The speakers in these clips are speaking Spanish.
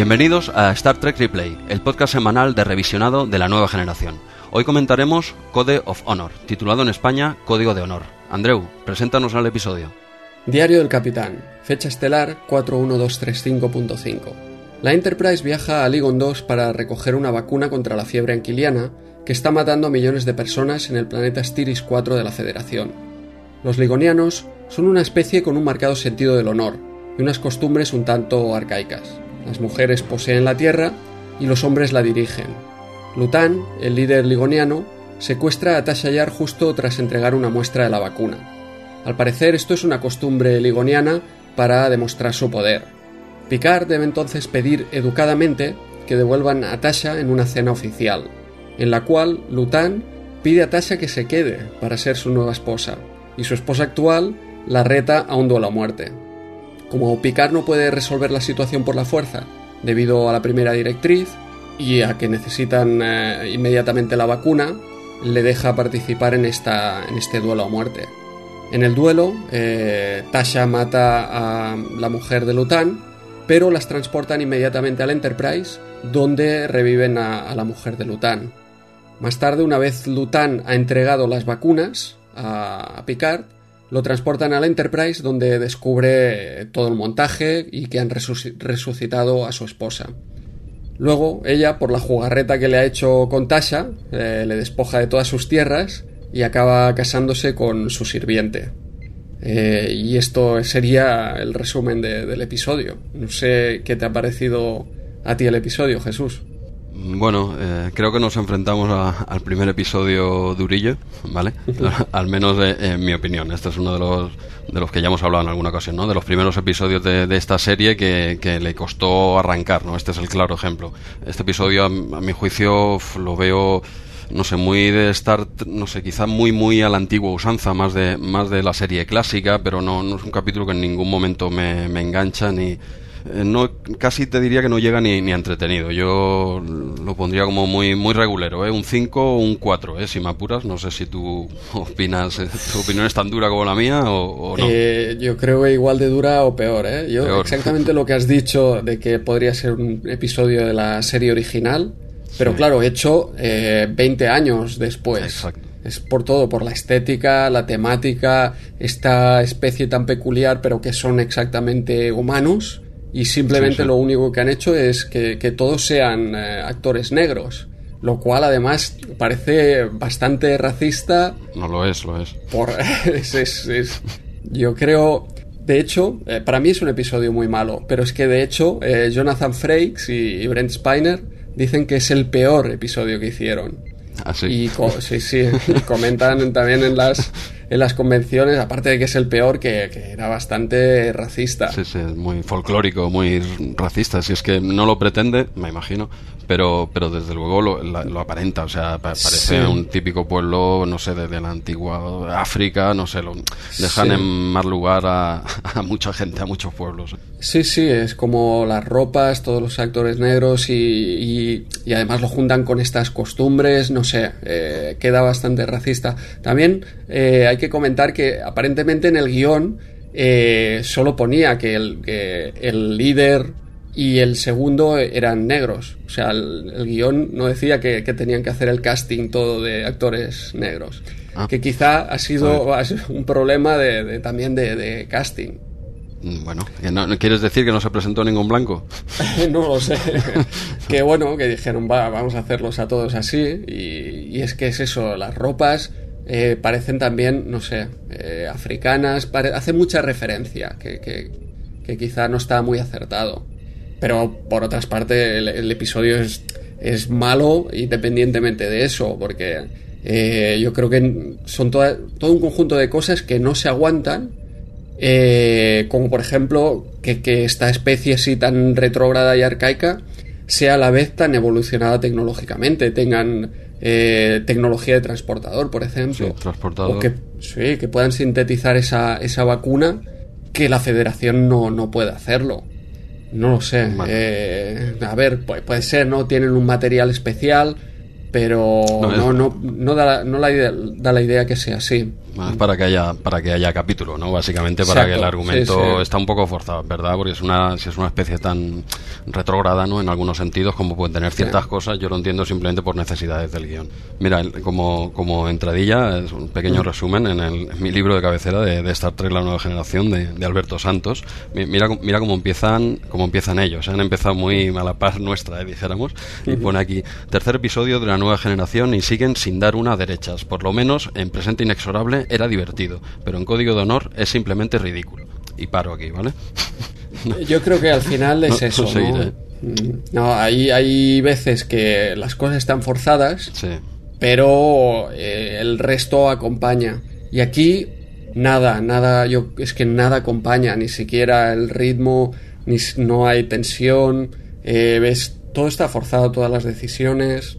Bienvenidos a Star Trek Replay, el podcast semanal de revisionado de la nueva generación. Hoy comentaremos Code of Honor, titulado en España Código de Honor. Andreu, preséntanos al episodio. Diario del Capitán, fecha estelar 41235.5. La Enterprise viaja a Ligon 2 para recoger una vacuna contra la fiebre anquiliana que está matando a millones de personas en el planeta Styris 4 de la Federación. Los ligonianos son una especie con un marcado sentido del honor y unas costumbres un tanto arcaicas. Las mujeres poseen la tierra y los hombres la dirigen. Lutan, el líder ligoniano, secuestra a Tasha Yar justo tras entregar una muestra de la vacuna. Al parecer esto es una costumbre ligoniana para demostrar su poder. Picard debe entonces pedir educadamente que devuelvan a Tasha en una cena oficial, en la cual Lutan pide a Tasha que se quede para ser su nueva esposa, y su esposa actual la reta a un duelo a muerte. Como Picard no puede resolver la situación por la fuerza, debido a la primera directriz y a que necesitan eh, inmediatamente la vacuna, le deja participar en, esta, en este duelo a muerte. En el duelo, eh, Tasha mata a la mujer de Lutan, pero las transportan inmediatamente al Enterprise, donde reviven a, la mujer de Lutan. Más tarde, una vez Lutan ha entregado las vacunas a Picard, lo transportan al Enterprise donde descubre todo el montaje y que han resucitado a su esposa. Luego, ella, por la jugarreta que le ha hecho con Tasha, eh, le despoja de todas sus tierras y acaba casándose con su sirviente. Eh, y esto sería el resumen del episodio. No sé qué te ha parecido a ti el episodio, Jesús. Bueno, eh, creo que nos enfrentamos al primer episodio durillo, ¿vale? al menos en mi opinión. Este es uno de los, de los que ya hemos hablado en alguna ocasión, ¿no? De los primeros episodios de, esta serie que, que, le costó arrancar, ¿no? Este es el claro ejemplo. Este episodio, a, mi juicio, lo veo no sé, muy de estar, no sé, quizá muy, muy a la antigua usanza, más de, más de la serie clásica, pero no, no es un capítulo que en ningún momento me, me engancha ni, eh, no, casi te diría que no llega ni, ni entretenido. Yo lo pondría como muy, muy regulero, ¿eh? un 5 o un 4, ¿eh? si me apuras. No sé si tú opinas, eh, tu opinión es tan dura como la mía o, no. Eh, yo creo que igual de dura o peor. ¿eh? Yo exactamente lo que has dicho de que podría ser un episodio de la serie original, pero claro, hecho 20 años después. Exacto. Es por todo, por la estética, la temática, esta especie tan peculiar, pero que son exactamente humanos y simplemente lo único que han hecho es que, todos sean eh, actores negros. Lo cual además parece bastante racista. No lo es, lo es. Por, yo creo... De hecho, eh, para mí es un episodio muy malo, pero es que de hecho eh, Jonathan Frakes y, Brent Spiner dicen que es el peor episodio que hicieron. Ah, sí. Y sí, sí, comentan también en las en las convenciones, aparte de que es el peor, que, era bastante racista. Sí, sí, muy folclórico, muy racista. Si es que no lo pretende, me imagino, pero, pero desde luego lo, aparenta. O sea, parece un típico pueblo, no sé, de, la antigua África, no sé, lo dejan en más lugar a, mucha gente, a muchos pueblos. Sí, sí, es como las ropas, todos los actores negros y, y, además lo juntan con estas costumbres, no sé, eh, queda bastante racista. También eh, hay que comentar que aparentemente en el guion eh, solo ponía que el, el, líder y el segundo eran negros. O sea, el, guion no decía que, tenían que hacer el casting todo de actores negros. Ah. Que quizá ha sido, un problema de, también de, casting. Mm, bueno, ¿no, ¿quieres decir que no se presentó ningún blanco? no lo sé. que bueno, que dijeron, va, vamos a hacerlos a todos así. Y, y es que es eso, las ropas eh, parecen también, no sé, eh, africanas, hace mucha referencia, que, que, quizá no está muy acertado. Pero por otras partes, el, episodio es, es, malo independientemente de eso, porque eh, yo creo que son todo un conjunto de cosas que no se aguantan. como por ejemplo que, que esta especie así tan retrógrada y arcaica sea a la vez tan evolucionada tecnológicamente, tengan eh, tecnología de transportador, por ejemplo. Sí, transportador. O que, sí, que puedan sintetizar esa, esa vacuna que la federación no, no puede hacerlo. No lo sé. Eh, a ver, puede, puede, ser, ¿no? Tienen un material especial, pero no, no, no, da, no la idea, da la idea que sea así. Para que haya para que haya capítulo, ¿no? Básicamente para que el argumento está un poco forzado, ¿verdad? Porque es una si es una especie tan retrógrada, ¿no? En algunos sentidos como pueden tener ciertas cosas, yo lo entiendo simplemente por necesidades del guion. Mira, como como entradilla es un pequeño resumen en, el, mi libro de cabecera de, Star Trek la nueva generación de, Alberto Santos. Mira mira cómo empiezan cómo empiezan ellos, ¿eh? han empezado muy a la par nuestra, ¿eh? dijéramos, y pone aquí tercer episodio de la nueva generación y siguen sin dar una a derechas, por lo menos en presente inexorable era divertido, pero en código de honor es simplemente ridículo. Y paro aquí, ¿vale? Yo creo que al final es eso. ¿no? Mm, hay, hay veces que las cosas están forzadas, pero eh, el resto acompaña. Y aquí nada, nada, yo es que nada acompaña, ni siquiera el ritmo, ni no hay tensión, eh, ves, todo está forzado, todas las decisiones.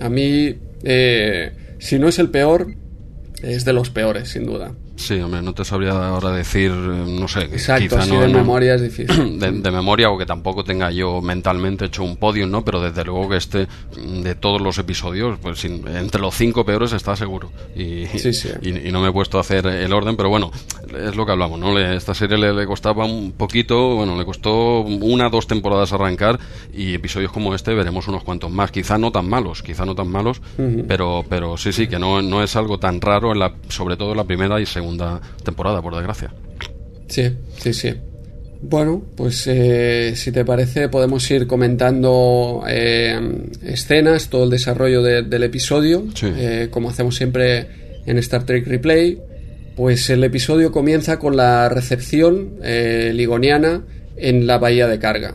A mí, eh, si no es el peor, es de los peores, sin duda. Sí, hombre, no te sabría ahora decir, no sé, Exacto, quizá no, de memoria es difícil. De, memoria o que tampoco tenga yo mentalmente hecho un podio, ¿no? Pero desde luego que este, de todos los episodios, pues entre los cinco peores está seguro. Y, y, no me he puesto a hacer el orden, pero bueno, es lo que hablamos, ¿no? esta serie le, costaba un poquito, bueno, le costó una, dos temporadas arrancar y episodios como este veremos unos cuantos más. Quizá no tan malos, quizá no tan malos, pero, pero sí, sí, que no, no es algo tan raro, en la, sobre todo en la primera y segunda temporada, por desgracia. Sí, sí, sí. Bueno, pues eh, si te parece podemos ir comentando eh, escenas, todo el desarrollo del episodio, eh, como hacemos siempre en Star Trek Replay. Pues el episodio comienza con la recepción ligoniana en la bahía de carga,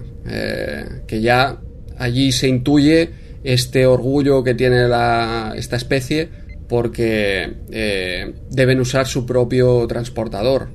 que ya allí se intuye este orgullo que tiene la, esta especie porque eh, deben usar su propio transportador.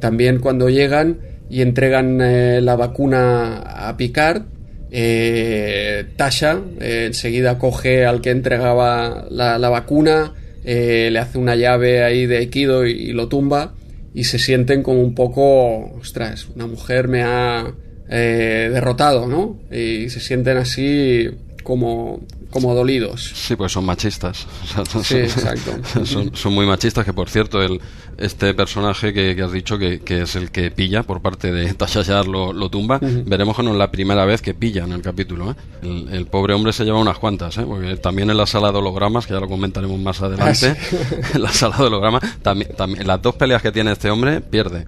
También cuando llegan y entregan eh, la vacuna a Picard, eh, Tasha enseguida coge al que entregaba la, vacuna, le hace una llave ahí de Equido y, lo tumba y se sienten como un poco, ostras, una mujer me ha derrotado, ¿no? Y se sienten así como como dolidos. Sí, pues son machistas. sí, exacto. Son, muy machistas, que por cierto, el, este personaje que, has dicho que, es el que pilla por parte de Tasha lo, lo tumba, veremos que no es la primera vez que pilla en el capítulo. ¿eh? El, pobre hombre se lleva unas cuantas, ¿eh? porque también en la sala de hologramas, que ya lo comentaremos más adelante, ah, en la sala de hologramas, también, también, las dos peleas que tiene este hombre, pierde.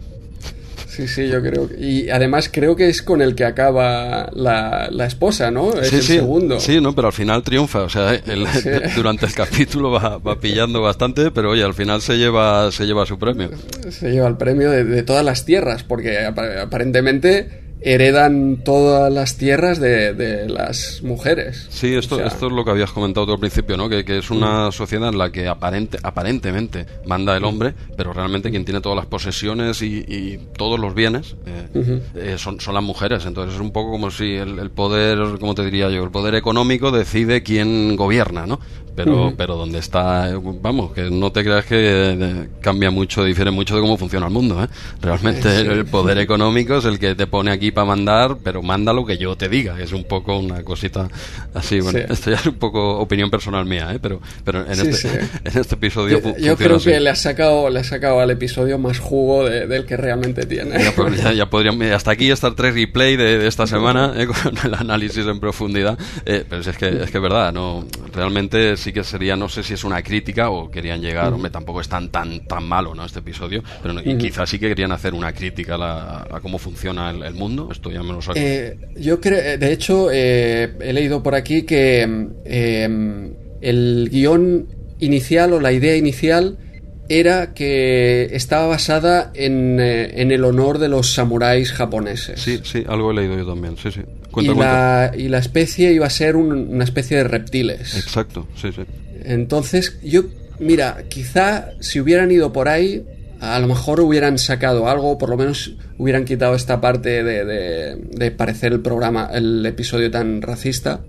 Sí, sí, yo creo. Y además creo que es con el que acaba la, la esposa, ¿no? Es sí, el sí, segundo. Sí, ¿no? Pero al final triunfa. O sea, durante el capítulo va, va, pillando bastante, pero oye, al final se lleva, se lleva su premio. Se lleva el premio de, de todas las tierras, porque aparentemente heredan todas las tierras de, las mujeres. Sí, esto, esto es lo que habías comentado tú al principio, ¿no? Que, es una mm. sociedad en la que aparente, aparentemente manda el mm. hombre, pero realmente quien tiene todas las posesiones y, todos los bienes eh, eh, son, son las mujeres. Entonces es un poco como si el, el poder, como te diría yo, el poder económico decide quién gobierna, ¿no? Pero, pero donde está, vamos, que no te creas que eh, cambia mucho, difiere mucho de cómo funciona el mundo, ¿eh? Realmente el poder económico es el que te pone aquí para mandar, pero manda lo que yo te diga, es un poco una cosita así, bueno, esto ya es un poco opinión personal mía, ¿eh? Pero, pero en, este, en este episodio Yo, creo que le ha sacado, le ha sacado al episodio más jugo del que realmente tiene. Ya, pues, ya, podríamos, hasta aquí Star Trek Replay de, de esta semana, ¿eh? con el análisis en profundidad, eh, pero es que, es que es verdad, no, realmente sí que sería, no sé si es una crítica o querían llegar, hombre, tampoco es tan tan tan malo, ¿no? Este episodio, pero quizás sí que querían hacer una crítica a, cómo funciona el, mundo, esto ya me lo saco. Eh, yo creo, de hecho, eh, he leído por aquí que eh, el guion inicial o la idea inicial era que estaba basada en, en, el honor de los samuráis japoneses. Sí, sí, algo he leído yo también, sí, sí y, La, y, La, especie iba a ser una especie de reptiles. Exacto, sí, sí. Entonces, yo, mira, quizá si hubieran ido por ahí, a lo mejor hubieran sacado algo, por lo menos hubieran quitado esta parte de, de, parecer el programa, el episodio tan racista.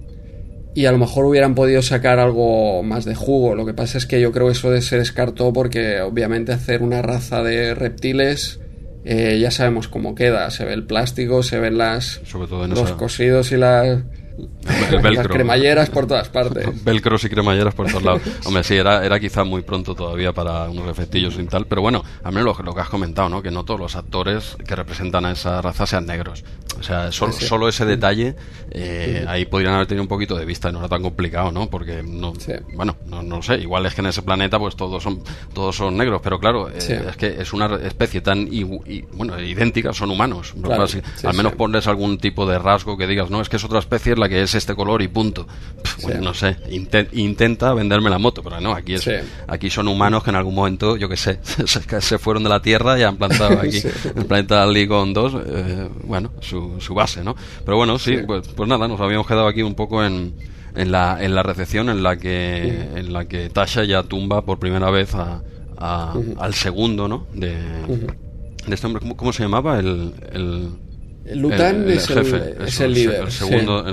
Y a lo mejor hubieran podido sacar algo más de jugo. Lo que pasa es que yo creo que eso se descartó porque obviamente hacer una raza de reptiles eh, ya sabemos cómo queda. Se ve el plástico, se ven las, Sobre todo los cosidos y las... Las cremalleras por todas partes. Velcros y cremalleras por todos lados. Hombre, sí, era, era quizá muy pronto todavía para unos efectillos y tal, pero bueno, al menos lo, que has comentado, ¿no? Que no todos los actores que representan a esa raza sean negros. O sea, solo ese detalle, eh, ahí podrían haber tenido un poquito de vista y no era tan complicado, ¿no? Porque, no, bueno, no, no sé, igual es que en ese planeta pues todos son, todos son negros, pero claro, eh, es que es una especie tan, bueno, idéntica, son humanos. al menos pones algún tipo de rasgo que digas, no, es que es otra especie la que es este color y punto. Bueno, no sé, intenta venderme la moto, pero no, aquí es, aquí son humanos que en algún momento, yo que sé, se, fueron de la Tierra y han plantado aquí en el planeta Ligon 2, eh, bueno, su, su base, ¿no? Pero bueno, sí, Pues, pues nada, nos habíamos quedado aquí un poco en, en la, en la recepción en la que en la que Tasha ya tumba por primera vez a, al segundo, ¿no? De, de este hombre, ¿cómo, se llamaba? El, el Lután es, el, jefe, es el líder. El segundo,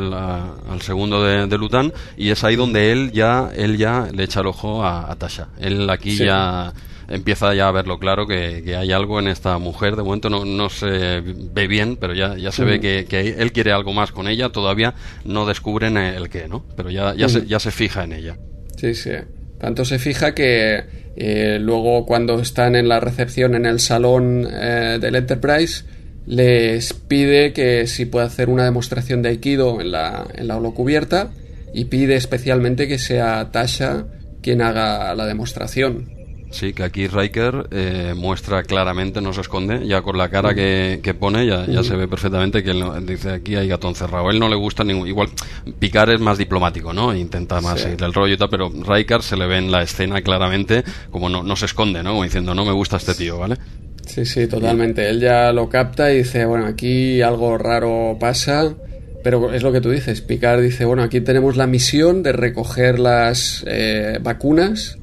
el, segundo de, de, Lután y es ahí donde él ya, él ya le echa el ojo a, Tasha. Él aquí ya empieza ya a verlo claro que, hay algo en esta mujer. De momento no, no se ve bien, pero ya, ya se ve que, que, él quiere algo más con ella. Todavía no descubren el qué, ¿no? Pero ya, ya, se, ya se fija en ella. Sí, sí. Tanto se fija que eh, luego cuando están en la recepción en el salón eh, del Enterprise les pide que si puede hacer una demostración de Aikido en la, en la holocubierta y pide especialmente que sea Tasha quien haga la demostración. Sí, que aquí Riker eh, muestra claramente, no se esconde, ya con la cara que, pone, ya, ya se ve perfectamente que él dice aquí hay gato encerrado. él no le gusta ningún. Igual, Picar es más diplomático, ¿no? Intenta más seguir el rollo y tal, pero Riker se le ve en la escena claramente como no, no se esconde, ¿no? Como diciendo, no me gusta este tío, ¿vale? Sí, sí, totalmente. Él ya lo capta y dice, bueno, aquí algo raro pasa. Pero es lo que tú dices, Picard dice, bueno, aquí tenemos la misión de recoger las eh, vacunas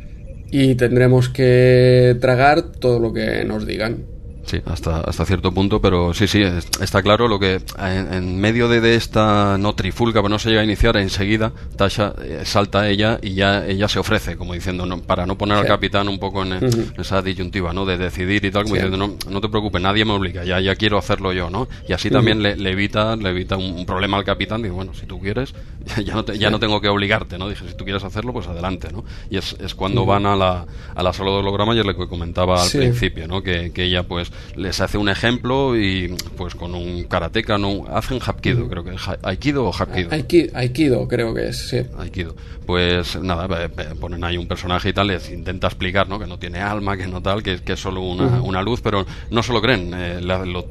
y tendremos que tragar todo lo que nos digan. Sí, hasta, hasta cierto punto, pero sí, sí, está claro lo que en, medio de, esta no trifulca, pero no se llega a iniciar, enseguida Tasha eh, salta ella y ya ella se ofrece, como diciendo, no, para no poner al capitán un poco en, esa disyuntiva, ¿no? De decidir y tal, como diciendo, no, no te preocupes, nadie me obliga, ya, ya quiero hacerlo yo, ¿no? Y así también le, evita, le evita un, problema al capitán, digo, bueno, si tú quieres, ya no, ya no tengo que obligarte, ¿no? Dije, si tú quieres hacerlo, pues adelante, ¿no? Y es, es cuando van a la, a la sala de holograma, y es lo que comentaba al principio, ¿no? Que, que ella, pues, les hace un ejemplo y pues con un karateca no hacen hapkido creo que es aikido o hapkido. Aikido, creo que es sí. Aikido. Pues nada ponen ahí un personaje y tal les intenta explicar no que no tiene alma que no tal que, que es solo una, una, luz pero no se lo creen. Eh,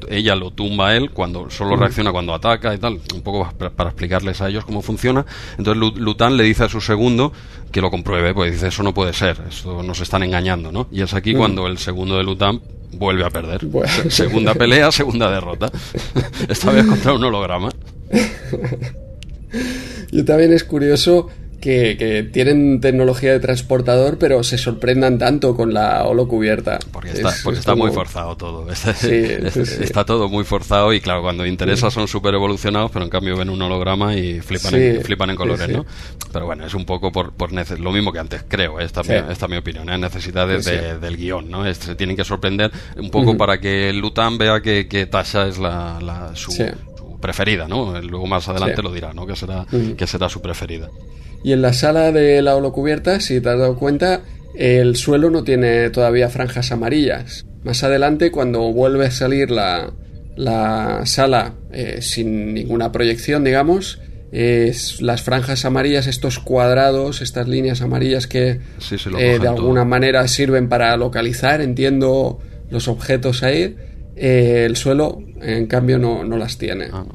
ella lo tumba a él cuando solo reacciona cuando ataca y tal un poco para, explicarles a ellos cómo funciona. Entonces Lután le dice a su segundo que lo compruebe pues dice eso no puede ser eso nos están engañando no y es aquí cuando el segundo de Lután vuelve a perder. Segunda pelea, segunda derrota. Esta vez contra un holograma. Y también es curioso que, tienen tecnología de transportador, pero se sorprendan tanto con la holocubierta. Porque está, porque está muy forzado todo. Está, todo muy forzado y claro, cuando interesa son súper evolucionados, pero en cambio ven un holograma y flipan, en, flipan en colores, ¿no? Pero bueno, es un poco por, por lo mismo que antes, creo, esta, esta es mi opinión, ¿eh? necesidades del guion, ¿no? se tienen que sorprender un poco para que Lutan vea que, que Tasha es la, su, preferida, ¿no? Luego más adelante lo dirá, ¿no? Que será, que será su preferida. Y en la sala de la holocubierta, si te has dado cuenta, el suelo no tiene todavía franjas amarillas. Más adelante, cuando vuelve a salir la, la sala eh, sin ninguna proyección, digamos, es las franjas amarillas, estos cuadrados, estas líneas amarillas que eh, de alguna manera sirven para localizar, entiendo, los objetos ahí eh, el suelo, en cambio, no, no las tiene. Ah,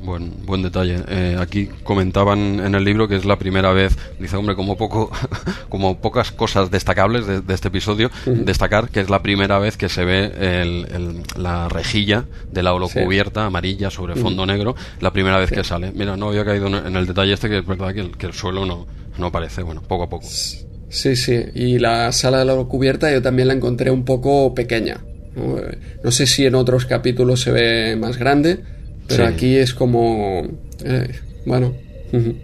buen, buen detalle. Eh, aquí comentaban en el libro que es la primera vez, dice, hombre, como poco, como pocas cosas destacables de, este episodio, destacar que es la primera vez que se ve el, la rejilla de la holocubierta amarilla sobre fondo negro, la primera vez que sale. Mira, no había caído en el detalle este que es verdad que el, que el suelo no, no aparece, bueno, poco a poco. Sí, sí, y la sala de la holocubierta yo también la encontré un poco pequeña. ¿No? sé si en otros capítulos se ve más grande, pero aquí es como... Eh, bueno.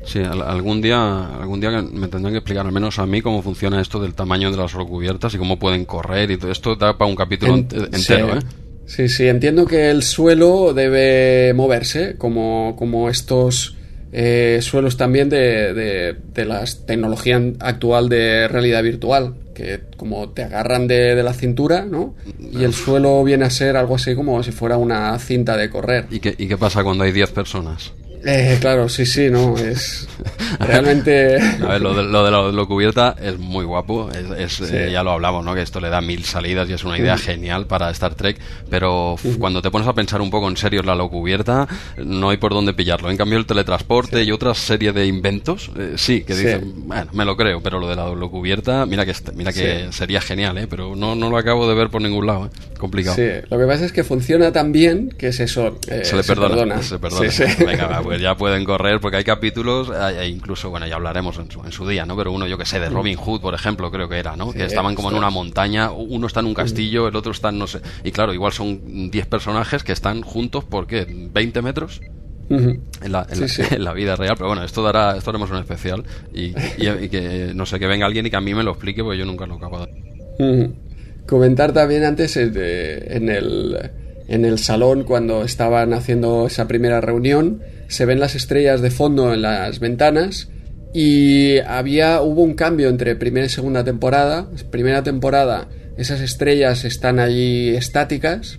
Sí, algún día, algún día me tendrán que explicar, al menos a mí, cómo funciona esto del tamaño de las cubiertas y cómo pueden correr y todo esto da para un capítulo entero, ¿eh? Sí, sí, entiendo que el suelo debe moverse, como, como estos eh, suelos también de, de, de la tecnología actual de realidad virtual, que como te agarran de, de, la cintura, ¿no? Y el suelo viene a ser algo así como si fuera una cinta de correr. ¿Y qué, y qué pasa cuando hay 10 personas? Eh, claro, sí, sí, no, es realmente... A ver, lo de, lo de la lo cubierta es muy guapo, es, es sí. eh, ya lo hablamos, ¿no? Que esto le da mil salidas y es una idea mm. genial para Star Trek, pero mm. cuando te pones a pensar un poco en serio en la lo cubierta, no hay por dónde pillarlo. En cambio, el teletransporte y otra serie de inventos, eh, sí, que dicen, bueno, me lo creo, pero lo de la lo cubierta, mira que, mira que sería genial, ¿eh? Pero no, no lo acabo de ver por ningún lado, ¿eh? Complicado. Sí, lo que pasa es que funciona tan bien que es eso, eh, se le perdona. Se perdona. Se perdona. Venga, va, pues ya pueden correr, porque hay capítulos, e incluso, bueno, ya hablaremos en su, en su día, ¿no? Pero uno, yo que sé, de Robin Hood, por ejemplo, creo que era, ¿no? Sí, que estaban como en una montaña, uno está en un castillo, el otro está en no sé. Y claro, igual son 10 personajes que están juntos, ¿por qué? ¿20 metros? Uh -huh. en, la, en, sí, la, sí. en, la, vida real, pero bueno, esto dará, esto haremos un especial y, y, y, que no sé, que venga alguien y que a mí me lo explique, porque yo nunca lo acabo de. Uh -huh. Comentar también antes eh, en el en el salón cuando estaban haciendo esa primera reunión se ven las estrellas de fondo en las ventanas y había hubo un cambio entre primera y segunda temporada. Primera temporada esas estrellas están allí estáticas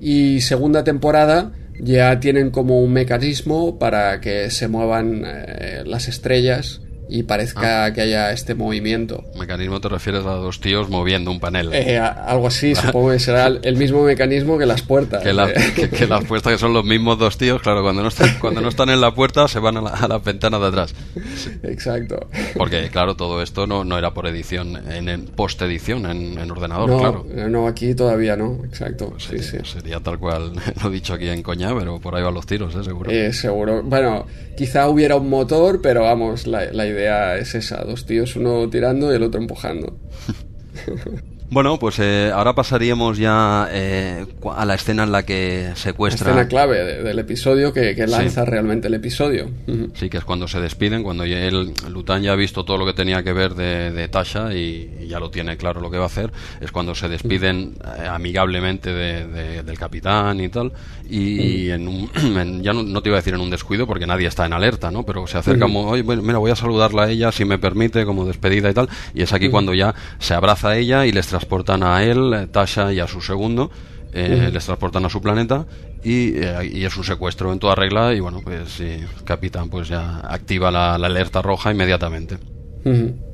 y segunda temporada ya tienen como un mecanismo para que se muevan eh, las estrellas y parezca ah. que haya este movimiento. ¿Mecanismo te refieres a dos tíos moviendo un panel? Eh, algo así, supongo que será el mismo mecanismo que las puertas. Que, la, eh. que, que, las puertas que son los mismos dos tíos, claro, cuando no están, cuando no están en la puerta se van a, la, a las ventanas de atrás. Sí. Exacto. Porque, claro, todo esto no, no era por edición, en, en post-edición, en, en, ordenador, no, claro. No, aquí todavía no, exacto. Pues sí, sería, sí. sería tal cual lo he dicho aquí en coña, pero por ahí van los tiros, ¿eh? seguro. Eh, seguro. Bueno, quizá hubiera un motor, pero vamos, la, la idea es esa dos tíos, uno tirando y el otro empujando. Bueno, pues eh, ahora pasaríamos ya eh, a la escena en la que secuestra. La escena clave de, del episodio que, que lanza sí. realmente el episodio. Uh -huh. Sí, que es cuando se despiden, cuando ya el Lutan ya ha visto todo lo que tenía que ver de, de Tasha y, y, ya lo tiene claro lo que va a hacer. Es cuando se despiden eh, amigablemente de, del capitán y tal. Y, en un, en, ya no, no, te iba a decir en un descuido porque nadie está en alerta, ¿no? Pero se acerca, -huh. oye, bueno, mira, voy a saludarla a ella si me permite, como despedida y tal. Y es aquí cuando ya se abraza a ella y les transportan a él, eh, Tasha y a su segundo. Eh, les transportan a su planeta y, eh, y, es un secuestro en toda regla y bueno pues sí, capitán pues ya activa la, la alerta roja inmediatamente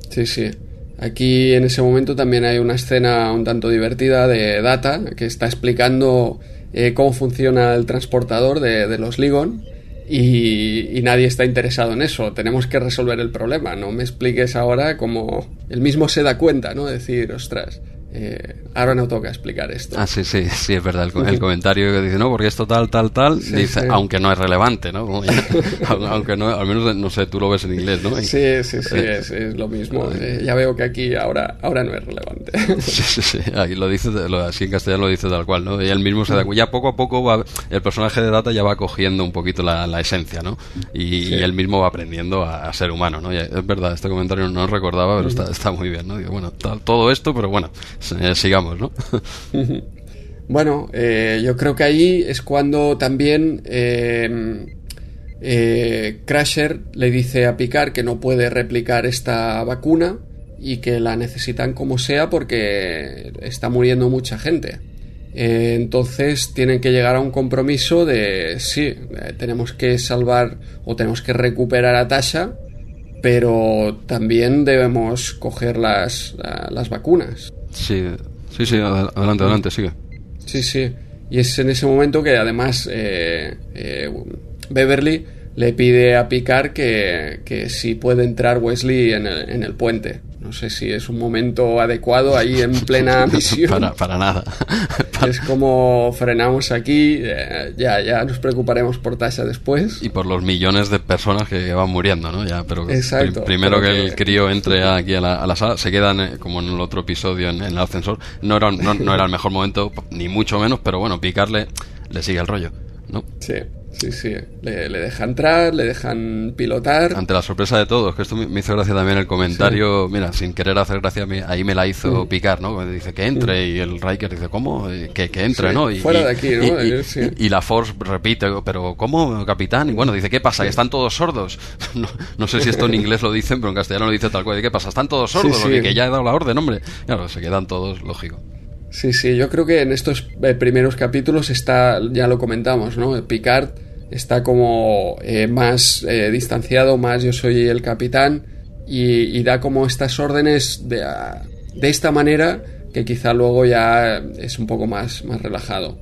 sí sí aquí en ese momento también hay una escena un tanto divertida de Data que está explicando eh, cómo funciona el transportador de, los Ligon y, y, nadie está interesado en eso. Tenemos que resolver el problema. No me expliques ahora cómo él mismo se da cuenta, ¿no? Decir, ostras, eh, ahora no toca explicar esto. Ah, sí, sí, sí, es verdad. El, el comentario que dice, no, porque esto tal, tal, tal, sí, dice, sí. aunque no es relevante, ¿no? aunque no, al menos, no sé, tú lo ves en inglés, ¿no? Sí, sí, sí, es, es, lo mismo. Eh, ya veo que aquí ahora, ahora no es relevante. sí, sí, sí, ahí lo dice, lo, así en castellano lo dice tal cual, ¿no? Y él mismo se da cuenta, ya poco a poco va, el personaje de Data ya va cogiendo un poquito la, la esencia, ¿no? Y, sí. y, él mismo va aprendiendo a, a ser humano, ¿no? Y es verdad, este comentario no recordaba, pero está, está muy bien, ¿no? Digo, bueno, todo esto, pero bueno, sigamos, ¿no? bueno, eh, yo creo que ahí es cuando también eh, eh, Crusher le dice a Picard que no puede replicar esta vacuna y que la necesitan como sea porque está muriendo mucha gente. Eh, entonces tienen que llegar a un compromiso de sí, tenemos que salvar o tenemos que recuperar a Tasha, pero también debemos coger las, las vacunas. Sí, sí, sí, adelante, adelante, sigue. Sí, sí. Y es en ese momento que además eh, eh, Beverly le pide a Picard que, que si puede entrar Wesley en el, en el puente. No sé si es un momento adecuado ahí en plena misión. para, para, nada. es como frenamos aquí, eh, ya, ya nos preocuparemos por Tasha después. Y por los millones de personas que van muriendo, ¿no? Ya, pero Exacto, primero pero que, que, el crío entre aquí a la, a la, sala, se quedan eh, como en el otro episodio en, en el ascensor. No era, no, no, era el mejor momento, ni mucho menos, pero bueno, picarle le sigue el rollo, ¿no? Sí, Sí, sí. Le, le, deja entrar, le dejan pilotar. Ante la sorpresa de todos, que esto me hizo gracia también el comentario, mira, sin querer hacer gracia, ahí me la hizo mm. picar, ¿no? Dice que entre y el Riker dice, ¿cómo? Que, que entre, ¿no? Y, Fuera de aquí, ¿no? Y, la Force repite, pero ¿cómo, capitán? Y bueno, dice, ¿qué pasa? ¿Que están todos sordos? No, sé si esto en inglés lo dicen, pero en castellano lo dice tal cual. ¿Qué pasa? ¿Están todos sordos? Porque que ya he dado la orden, hombre. Claro, se quedan todos, lógico. Sí, sí, yo creo que en estos eh, primeros capítulos está, ya lo comentamos, ¿no? Picard está como eh, más eh, distanciado, más yo soy el capitán y, da como estas órdenes de, de, esta manera que quizá luego ya es un poco más, más relajado,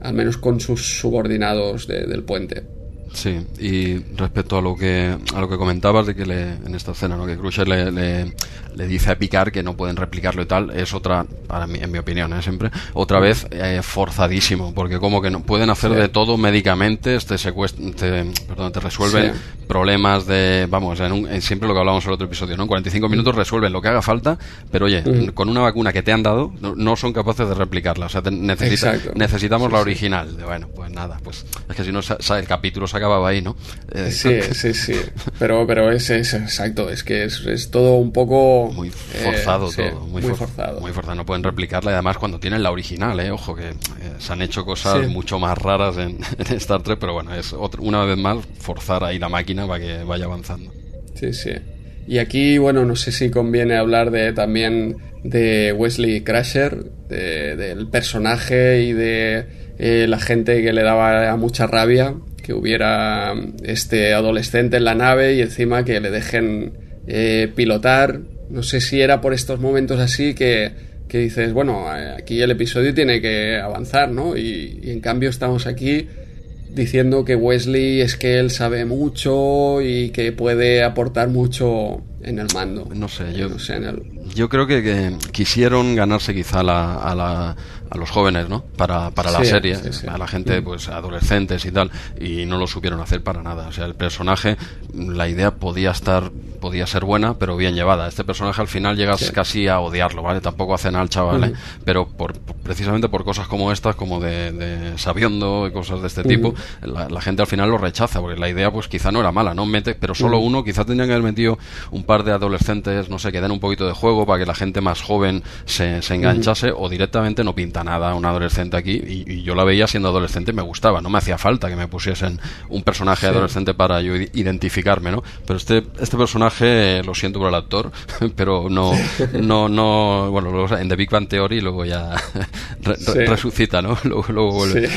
al menos con sus subordinados del puente. Sí, y respecto a lo que a lo que comentabas de que le, en esta escena, ¿no? que Crusher le, le, dice a Picard que no pueden replicarlo y tal, es otra, para mí, en mi opinión, ¿eh? siempre, otra mm. vez eh, forzadísimo, porque como que no pueden hacer de todo médicamente, te, te, perdón, te resuelven problemas de, vamos, en, siempre lo que hablábamos en el otro episodio, ¿no? En 45 mm. minutos resuelven lo que haga falta, pero oye, mm. con una vacuna que te han dado, no, son capaces de replicarla, o sea, necesitamos la original. bueno, pues nada, pues es que si no, el capítulo se acababa ahí, ¿no? Eh, sí, sí, sí. Pero, pero es, es, exacto, es que es, es todo un poco. Muy forzado eh, todo, muy, forzado. Muy forzado, no pueden replicarla y además cuando tienen la original, ¿eh? Ojo, que eh, se han hecho cosas mucho más raras en, Star Trek, pero bueno, es una vez más forzar ahí la máquina para que vaya avanzando. Sí, sí. Y aquí, bueno, no sé si conviene hablar de también de Wesley Crusher, del personaje y de la gente que le daba mucha rabia que hubiera este adolescente en la nave y encima que le dejen eh, pilotar. No sé si era por estos momentos así que, que dices, bueno, aquí el episodio tiene que avanzar, ¿no? Y, en cambio estamos aquí diciendo que Wesley es que él sabe mucho y que puede aportar mucho en el mando. No sé, yo, yo creo que, quisieron ganarse quizá a la a los jóvenes, ¿no? Para, para la serie, a la gente, mm. pues adolescentes y tal, y no lo supieron hacer para nada. O sea, el personaje, la idea podía estar, podía ser buena, pero bien llevada. Este personaje al final llegas casi a odiarlo, ¿vale? Tampoco hace nada al chaval, ¿eh? Pero por, precisamente por cosas como estas, como de, de sabiendo y cosas de este tipo, la, gente al final lo rechaza, porque la idea, pues quizá no era mala, ¿no? Mete, pero solo uno, quizá tendrían que haber metido un par de adolescentes, no sé, que den un poquito de juego para que la gente más joven se, se enganchase, o directamente no pinta nada un adolescente aquí y, yo la veía siendo adolescente me gustaba, no me hacía falta que me pusiesen un personaje adolescente para yo identificarme, ¿no? Pero este, este personaje, lo siento por el actor, pero no, no, no, bueno, en The Big Bang Theory luego ya resucita, ¿no? Luego, vuelve.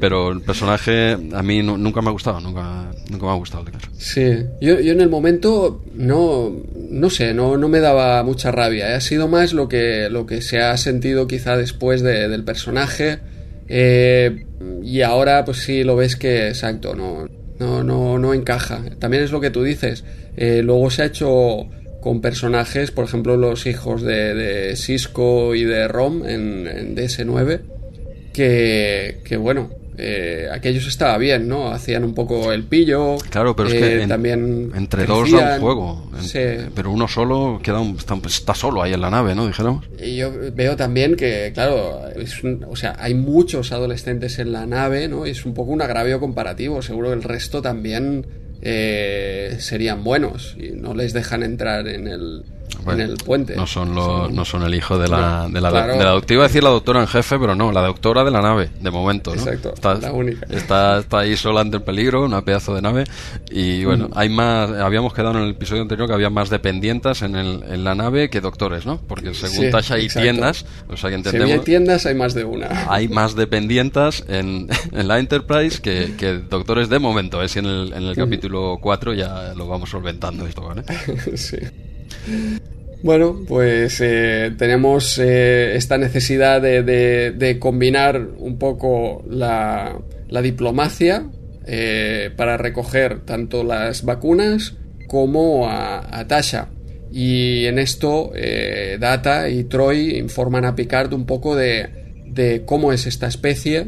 Pero el personaje a mí nunca me ha gustado, nunca, nunca me ha gustado. Sí, yo, yo en el momento no, no sé, no, no me daba mucha rabia, ¿eh? ha sido más lo que, lo que se ha sentido quizá después de, del personaje. Eh, y ahora, pues sí, lo ves que, exacto, no, no, no, no encaja. También es lo que tú dices. Eh, luego se ha hecho con personajes, por ejemplo, los hijos de, de Cisco y de Rom en, en DS9, que, que bueno, eh, aquellos estaba bien, ¿no? Hacían un poco el pillo. Claro, pero es que eh, también entre dos da un juego. Pero uno solo queda está, solo ahí en la nave, ¿no? Dijéramos. Y yo veo también que, claro, o sea, hay muchos adolescentes en la nave, ¿no? Y es un poco un agravio comparativo. Seguro que el resto también eh, serían buenos y no les dejan entrar en el en el puente. No son, los, no son el hijo de la, de la, de la, Iba a decir la doctora en jefe, pero no, la doctora de la nave, de momento. Exacto, está, la única. Está, está, ahí sola ante el peligro, una pedazo de nave. Y bueno, mm. hay más. Habíamos quedado en el episodio anterior que había más dependientes en, el, en la nave que doctores, ¿no? Porque según Tasha hay tiendas, o sea que entendemos. Si hay tiendas, hay más de una. Hay más dependientes en, en la Enterprise que, que doctores de momento. Es ¿eh? en el, en el mm. capítulo 4 ya lo vamos solventando esto, ¿vale? sí. Bueno, pues eh, tenemos eh, esta necesidad de, combinar un poco la, diplomacia eh, para recoger tanto las vacunas como a, Tasha. Y en esto Data y Troy informan a Picard un poco de, cómo es esta especie,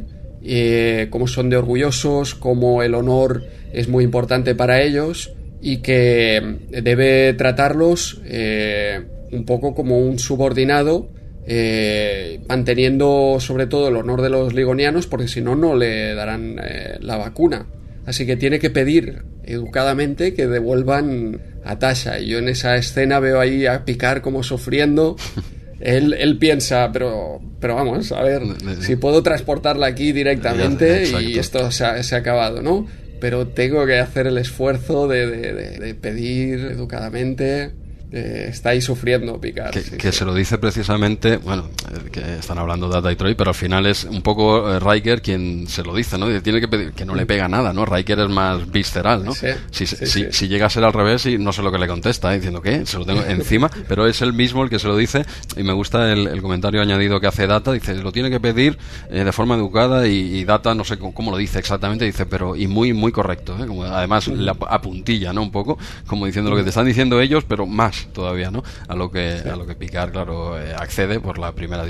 cómo son de orgullosos, cómo el honor es muy importante para ellos y que debe tratarlos eh, un poco como un subordinado, eh, manteniendo sobre todo el honor de los ligonianos, porque si no, no le darán eh, la vacuna. así que tiene que pedir educadamente que devuelvan a Tasha. Y yo en esa escena veo ahí a Picar como sufriendo. Él, él, piensa, pero, pero vamos, a ver, si puedo transportarla aquí directamente y esto se ha, se ha, acabado, ¿no? Pero tengo que hacer el esfuerzo de, de, pedir educadamente eh, está ahí sufriendo Picard. Que, se lo dice precisamente, bueno, eh, que están hablando Data y Troy, pero al final es un poco eh, Riker quien se lo dice, ¿no? Tiene que pedir, que no le pega nada, ¿no? Riker es más visceral, ¿no? si, si, llega a ser al revés y no sé lo que le contesta, diciendo que se lo tengo encima, pero es el mismo el que se lo dice y me gusta el, comentario añadido que hace Data, dice, lo tiene que pedir de forma educada y, Data, no sé cómo, lo dice exactamente, dice, pero y muy, muy correcto, Como además la apuntilla, ¿no? Un poco, como diciendo lo que te están diciendo ellos, pero más todavía, ¿no? A lo que, a lo que Picard, claro, eh, accede por la primera,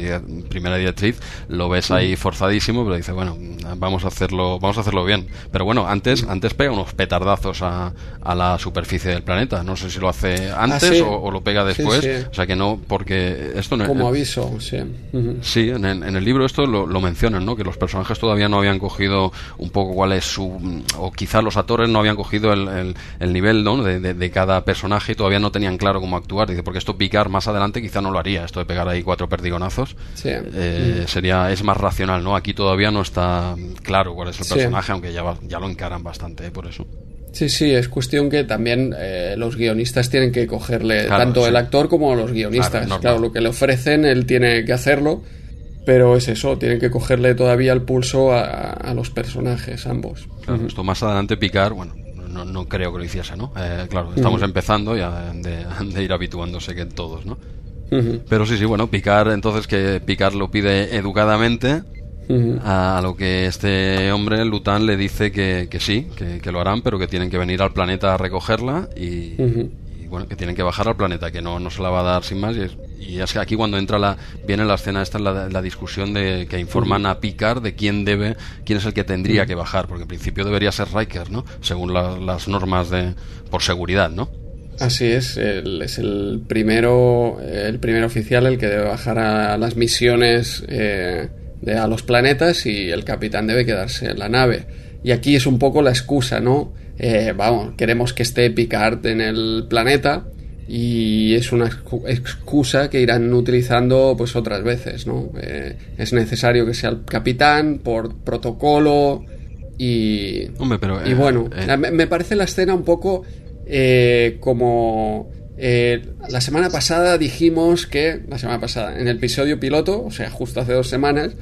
primera directriz, lo ves ahí forzadísimo, pero dice, bueno, vamos a hacerlo, vamos a hacerlo bien. Pero bueno, antes, antes pega unos petardazos a, a la superficie del planeta. No sé si lo hace antes ah, o, lo pega después. O sea que no, porque esto no Como aviso, sí. Sí, en el, en el, libro esto lo, lo, mencionan, ¿no? Que los personajes todavía no habían cogido un poco cuál es su. o quizás los actores no habían cogido el, el, nivel, ¿no? De, de, cada personaje y todavía no tenían claro cómo actuar. Dice, porque esto picar más adelante quizá no lo haría, esto de pegar ahí cuatro perdigonazos. Eh, sería, es más racional, ¿no? Aquí todavía no está claro cuál es el personaje, aunque ya, ya lo encaran bastante, ¿eh? por eso. Sí, sí, es cuestión que también eh, los guionistas tienen que cogerle, tanto el actor como los guionistas. Claro, lo que le ofrecen, él tiene que hacerlo, pero es eso, tienen que cogerle todavía el pulso a, los personajes, ambos. Claro, esto más adelante picar, bueno, no, no, creo que lo hiciese, ¿no? Eh, claro, estamos empezando ya de, de, ir habituándose que todos, ¿no? Pero sí, sí, bueno, picar, entonces que picar lo pide educadamente a lo que este hombre, Lutan, le dice que, que sí, que, lo harán, pero que tienen que venir al planeta a recogerla y, bueno, que tienen que bajar al planeta, que no, no se la va a dar sin más. Y es, que aquí cuando entra la, viene la escena esta, la, la discusión de que informan a Picard de quién debe, quién es el que tendría que bajar, porque en principio debería ser Riker, ¿no? Según las normas de, por seguridad, ¿no? Así es, es el primero, el primer oficial el que debe bajar a las misiones eh, de, a los planetas y el capitán debe quedarse en la nave. Y aquí es un poco la excusa, ¿no? Eh, vamos, queremos que esté Picard en el planeta y es una excusa que irán utilizando pues otras veces, ¿no? Eh, es necesario que sea el capitán por protocolo y... pero, y bueno, me parece la escena un poco como eh, la semana pasada dijimos que, la semana pasada, en el episodio piloto, o sea, justo hace dos semanas,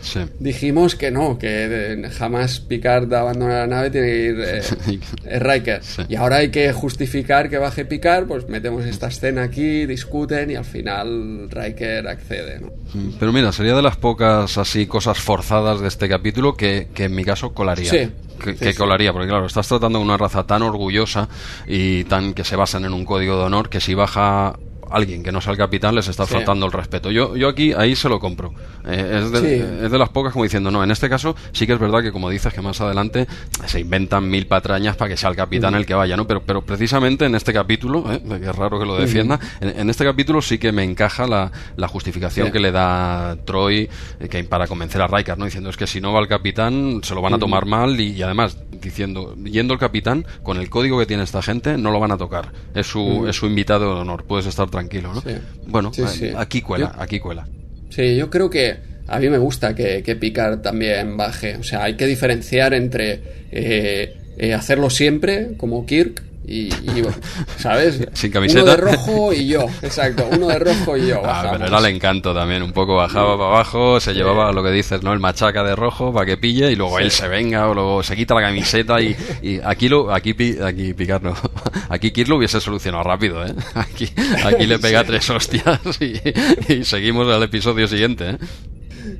dijimos que no, que jamás Picard abandona la nave, tiene que ir eh, Riker. Y ahora hay que justificar que baje Picard, pues metemos esta escena aquí, discuten y al final Riker accede. Mm, pero mira, sería de las pocas así cosas forzadas de este capítulo que, que en mi caso colaría. Sí, que, colaría, porque claro, estás tratando de una raza tan orgullosa y tan que se basan en un código de honor que si baja alguien que no sea el capitán les está faltando el respeto. Yo, yo aquí, ahí se lo compro. Eh, es, de, es, de, las pocas como diciendo, no, en este caso sí que es verdad que como dices que más adelante se inventan mil patrañas para que sea el capitán el que vaya, ¿no? Pero, pero precisamente en este capítulo, ¿eh? que es raro que lo defienda, en, este capítulo sí que me encaja la, la justificación que le da Troy eh, que para convencer a Riker, ¿no? Diciendo es que si no va el capitán se lo van a tomar mal y, además diciendo, yendo el capitán, con el código que tiene esta gente, no lo van a tocar. Es su, es su invitado de honor, puedes estar tranquilo, ¿no? Bueno, aquí cuela, aquí cuela. Sí, yo creo que a mí me gusta que, que Picard también baje. O sea, hay que diferenciar entre eh, eh, hacerlo siempre, como Kirk, y, ¿sabes? Sin camiseta. Uno de rojo y yo, exacto, uno de rojo y yo. Ah, pero era el encanto también, un poco bajaba para abajo, se llevaba lo que dices, ¿no? El machaca de rojo para que pille y luego él se venga o luego se quita la camiseta y, y aquí lo, aquí, aquí picar no, aquí Kir lo hubiese solucionado rápido, ¿eh? Aquí, aquí le pega tres hostias y, y seguimos al episodio siguiente, ¿eh?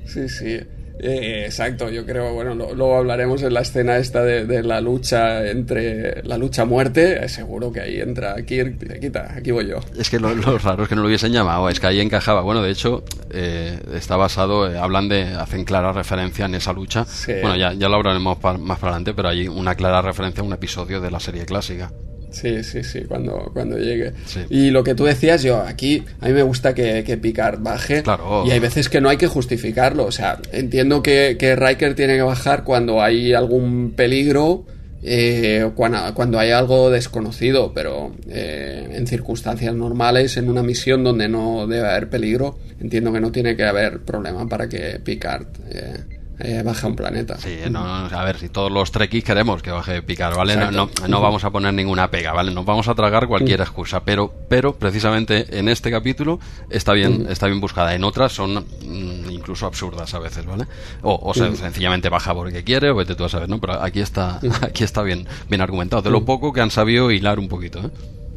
Sí, sí. Eh, exacto, yo creo, bueno, luego hablaremos en la escena esta de, la lucha entre la lucha muerte, eh, seguro que ahí entra Kirk y quita, aquí voy yo. Es que lo, raro es que no lo hubiesen llamado, es que ahí encajaba. Bueno, de hecho, eh, está basado, hablan de, hacen clara referencia en esa lucha. Bueno, ya, ya lo hablaremos más para adelante, pero hay una clara referencia a un episodio de la serie clásica. Sí, sí, sí, cuando, cuando llegue. Y lo que tú decías, yo aquí, a mí me gusta que, que Picard baje. Claro. Y hay veces que no hay que justificarlo. O sea, entiendo que, que Riker tiene que bajar cuando hay algún peligro eh, cuando, cuando, hay algo desconocido, pero eh, en circunstancias normales, en una misión donde no debe haber peligro, entiendo que no tiene que haber problema para que Picard eh, eh, baja un planeta. Sí, no, a ver, si todos los trekkies queremos que baje Picard, ¿vale? No, no, vamos a poner ninguna pega, ¿vale? Nos vamos a tragar cualquier excusa, pero, pero precisamente en este capítulo está bien, está bien buscada. En otras son mm, incluso absurdas a veces, ¿vale? O, o sea, sencillamente baja porque quiere o vete tú a saber, ¿no? Pero aquí está, aquí está bien, bien argumentado. De lo poco que han sabido hilar un poquito,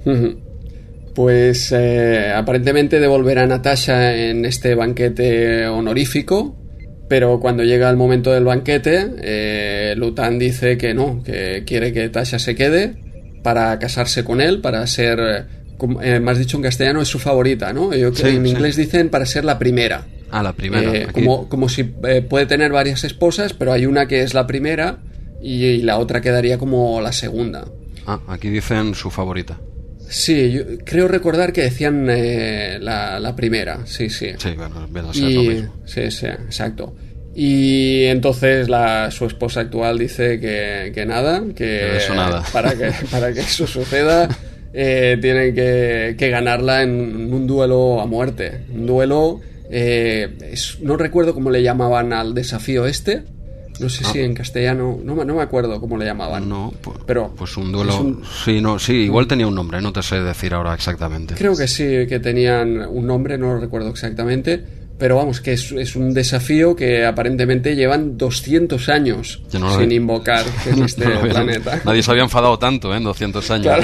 ¿eh? Pues eh, aparentemente devolverá a Natasha en este banquete honorífico pero cuando llega el momento del banquete, eh, Lutan dice que no, que quiere que Tasha se quede para casarse con él, para ser, eh, más dicho en castellano, es su favorita, ¿no? Yo creo en inglés dicen para ser la primera. Ah, la primera. Eh, como, como si eh, puede tener varias esposas, pero hay una que es la primera y, la otra quedaría como la segunda. Ah, aquí dicen su favorita. Sí, yo creo recordar que decían la, primera, sí, sí. Sí, bueno, a ser lo mismo. Sí, sí, exacto. Y entonces la, su esposa actual dice que, nada, que eso nada. Para, que, para que eso suceda eh, tienen que, que, ganarla en un duelo a muerte. Un duelo, eh, no recuerdo cómo le llamaban al desafío este. No sé si ah. en castellano, no, no me acuerdo cómo le llamaban. No, pues, pero pues un duelo. Sí, no, sí, igual tenía un nombre, no te sé decir ahora exactamente. Creo que sí, que tenían un nombre, no lo recuerdo exactamente pero vamos, que es, un desafío que aparentemente llevan 200 años sin invocar en este planeta. Nadie se había enfadado tanto, ¿eh? En 200 años.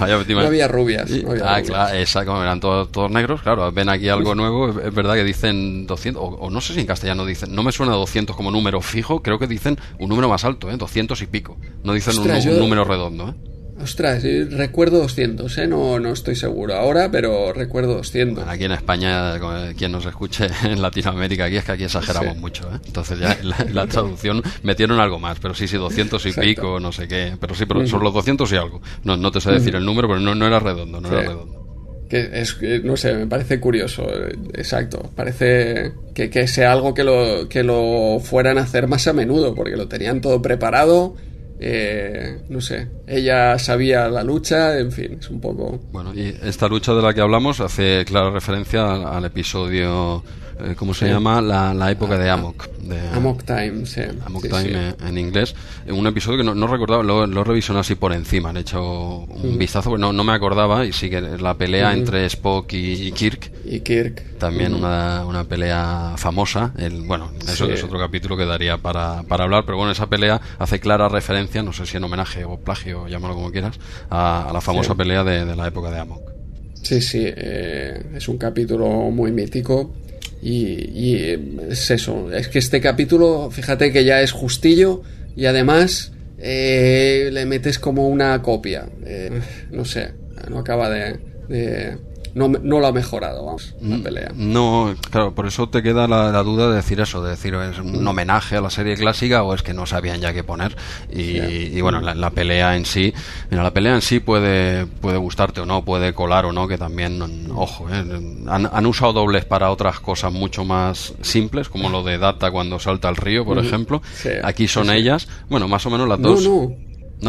no había rubias. ah, claro, exacto, eran todos, todos, negros, claro, ven aquí algo nuevo, es verdad que dicen 200, o, no sé si en castellano dicen, no me suena 200 como número fijo, creo que dicen un número más alto, ¿eh? 200 y pico, no dicen un, número redondo, ¿eh? Ostras, recuerdo 200, ¿eh? No, no estoy seguro ahora, pero recuerdo 200. aquí en España, quien nos escuche en Latinoamérica, aquí es que aquí exageramos mucho, ¿eh? Entonces ya en la, traducción metieron algo más, pero sí, sí, 200 y pico, no sé qué. Pero sí, pero son los 200 y algo. No, no te sé decir el número, pero no, no era redondo, no era redondo. Que es, no sé, me parece curioso, exacto. Parece que, que sea algo que lo, que lo fueran a hacer más a menudo, porque lo tenían todo preparado eh, no sé, ella sabía la lucha, en fin, es un poco... Bueno, y esta lucha de la que hablamos hace clara referencia al, episodio, eh, ¿cómo se llama? La, época de Amok. De, Amok Time, sí. Amok Time En, inglés. Un episodio que no, recordaba, lo, lo revisioné así por encima, he hecho un mm. vistazo, porque no, no, me acordaba, y sí que la pelea mm. entre Spock y, Kirk. Y Kirk. También mm. una, una, pelea famosa. El, bueno, eso es otro capítulo que daría para, para hablar, pero bueno, esa pelea hace clara referencia, no sé si en homenaje o plagio, llámalo como quieras, a, la famosa pelea de, la época de Amok. Sí, sí, eh, es un capítulo muy mítico y, es eso, es que este capítulo, fíjate que ya es justillo y además eh, le metes como una copia. Eh, no sé, no acaba de, no, no lo ha mejorado, vamos, la mm, pelea. No, claro, por eso te queda la, duda de decir eso, de decir, ¿es un mm. homenaje a la serie clásica o es que no sabían ya qué poner? Y, bueno, la, pelea en sí, mira, la pelea en sí puede, puede gustarte o no, puede colar o no, que también, ojo, ¿eh? han, han, usado dobles para otras cosas mucho más simples, como lo de Data cuando salta al río, por ejemplo. Aquí son ellas, bueno, más o menos las dos. No,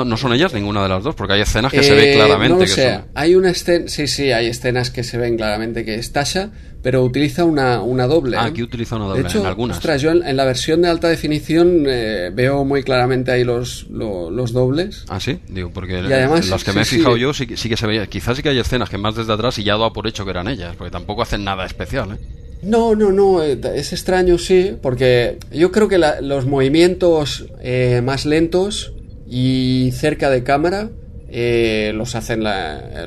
no son ellas ninguna de las dos, porque hay escenas que se ve eh, claramente no que sé. Hay una escena, sí, sí, hay escenas que se ven claramente que es Tasha, pero utiliza una, una doble. Ah, aquí utiliza una doble de hecho, en algunas. Ostras, yo en, la versión de alta definición eh, veo muy claramente ahí los, los dobles. Ah, sí, digo, porque además, las que me he fijado yo sí, sí, que se veía. Quizás sí que hay escenas que más desde atrás y ya dado por hecho que eran ellas, porque tampoco hacen nada especial, ¿eh? No, no, no, eh, es extraño, sí, porque yo creo que los movimientos más lentos y cerca de cámara eh, los, hacen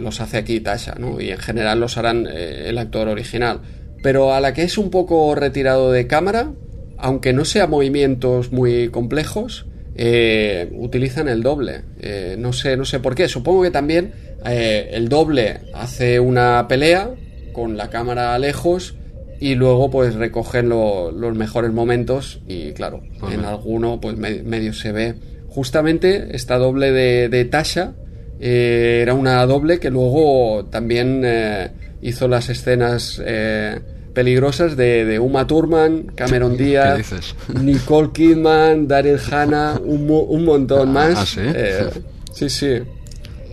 los hace aquí Tasha, ¿no? Y en general los harán eh, el actor original. Pero a la que es un poco retirado de cámara, aunque no sea movimientos muy complejos, eh, utilizan el doble. no, sé, no sé por qué. Supongo que también el doble hace una pelea con la cámara lejos y luego pues recogen los mejores momentos y claro, en alguno pues medio se ve justamente esta doble de, Tasha eh, era una doble que luego también eh, hizo las escenas eh, peligrosas de, Uma Thurman, Cameron Díaz, Nicole Kidman, Daryl Hannah, un, montón ah, más. Ah, ¿sí? Sí, sí.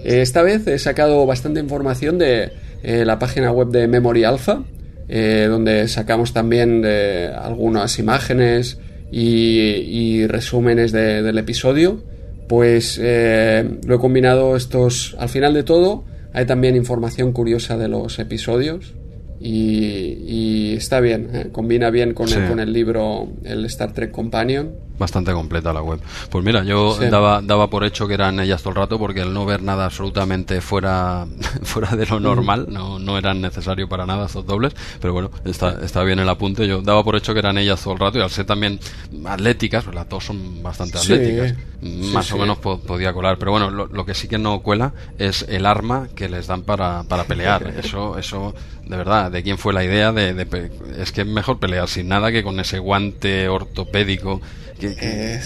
Esta vez he sacado bastante información de la página web de Memory Alpha, donde sacamos también algunas imágenes y, resúmenes del episodio. Pues lo he combinado estos al final de todo hay también información curiosa de los episodios y, está bien, ¿eh? combina bien con, el, con el libro, el Star Trek Companion bastante completa la web. Pues mira, yo daba, daba por hecho que eran ellas todo el rato porque el no ver nada absolutamente fuera, fuera de lo normal, no, no eran necesario para nada estos dobles, pero bueno, está, está bien el apunte. Yo daba por hecho que eran ellas todo el rato y al ser también atléticas, pues las dos son bastante atléticas, más o menos podía colar, pero bueno, lo, que sí que no cuela es el arma que les dan para, para pelear. Eso, eso, de verdad, de quién fue la idea de, de es que es mejor pelear sin nada que con ese guante ortopédico ¿Qué, eh,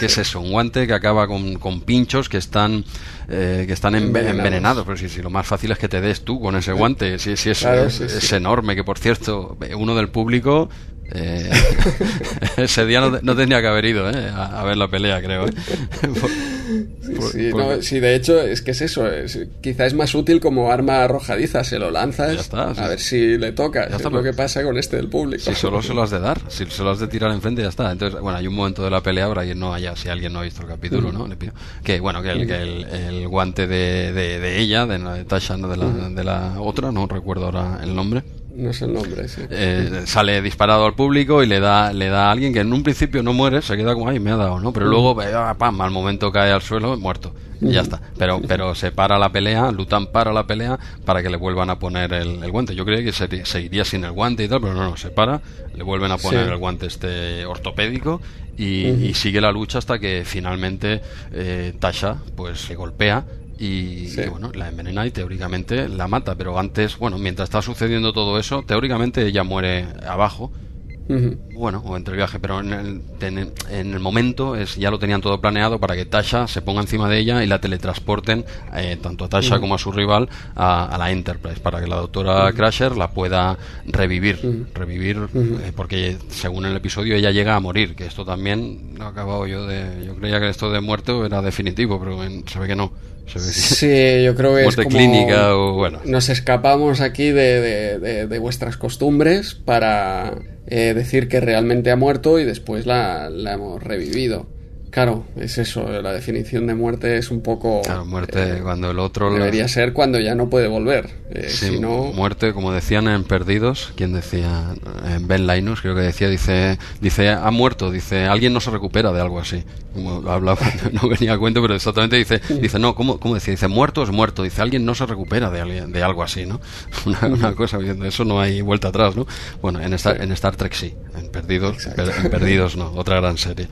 es eso? Un guante que acaba con, con pinchos que están eh, que están envenenados. Pero si, si, lo más fácil es que te des tú con ese guante. Si, si es, es, enorme, que por cierto, uno del público eh, ese día no, tenía que haber ido eh, a, ver la pelea, creo. ¿eh? sí, de hecho, es que es eso. quizá es más útil como arma arrojadiza. Se lo lanzas a ver si le toca. es lo que pasa con este del público. Si solo se lo has de dar, si se lo has de tirar enfrente, ya está. Entonces, bueno, hay un momento de la pelea, ahora y no haya, si alguien no ha visto el capítulo, ¿no? Le pido. Que bueno, que el, el, guante de, de, ella, de, de Tasha, de la, de la otra, no recuerdo ahora el nombre no sé el nombre, sí. Eh, sale disparado al público y le da, le da a alguien que en un principio no muere, se queda como, ay, me ha dado, ¿no? Pero mm. luego, eh, ah, pam, al momento cae al suelo, muerto. Y ya mm. está. Pero, pero se para la pelea, Lutan para la pelea para que le vuelvan a poner el, guante. Yo creía que se, seguiría sin el guante y tal, pero no, no, se para, le vuelven a poner el guante este ortopédico y, sigue la lucha hasta que finalmente eh, Tasha pues se golpea y, bueno, la envenena y teóricamente la mata, pero antes, bueno, mientras está sucediendo todo eso, teóricamente ella muere abajo. Bueno, o entre el viaje, pero en el, en, el, momento es, ya lo tenían todo planeado para que Tasha se ponga encima de ella y la teletransporten, eh, tanto a Tasha como a su rival, a, la Enterprise, para que la doctora Crusher la pueda revivir. Revivir, eh, porque según el episodio ella llega a morir, que esto también lo acabado yo de. Yo creía que esto de muerto era definitivo, pero se ve que no. Sí, yo creo que es como clínica o bueno. Nos escapamos aquí de, de, vuestras costumbres para eh, decir que realmente ha muerto y después la, la hemos revivido. Claro, es eso, la definición de muerte es un poco... Claro, muerte eh, cuando el otro... Debería ser cuando ya no puede volver. Eh, si no... muerte, como decían en Perdidos, quien decía, en Ben Linus creo que decía, dice, dice, ha muerto, dice, alguien no se recupera de algo así. Como hablaba, no venía a cuento, pero exactamente dice, dice, no, ¿cómo, cómo decía? Dice, muerto es muerto, dice, alguien no se recupera de, de algo así, ¿no? Una, cosa, eso no hay vuelta atrás, ¿no? Bueno, en Star, en Star Trek sí, en Perdidos, en Perdidos no, otra gran serie.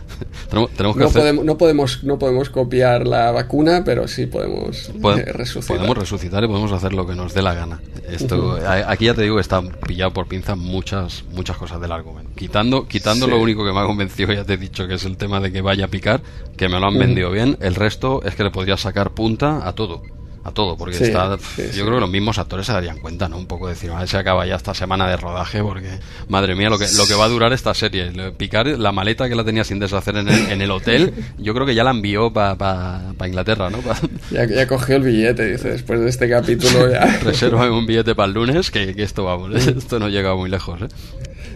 tenemos, que no, podemos, no podemos copiar la vacuna, pero sí podemos eh, resucitar. Podemos resucitar y podemos hacer lo que nos dé la gana. Esto, Aquí ya te digo que está pillado por pinza muchas, muchas cosas del argumento. Quitando, quitando lo único que me ha convencido, ya te he dicho, que es el tema de que vaya a picar, que me lo han vendido bien. El resto es que le podría sacar punta a todo a todo, porque está, yo creo que los mismos actores se darían cuenta, ¿no? Un poco decir, a ver se acaba ya esta semana de rodaje, porque madre mía, lo que, lo que va a durar esta serie. Picar la maleta que la tenía sin deshacer en el, en el hotel, yo creo que ya la envió para pa, Inglaterra, ¿no? Ya, ya, cogió el billete, dice, después de este capítulo ya. Reserva un billete para el lunes, que, esto vamos, esto no llega muy lejos, ¿eh?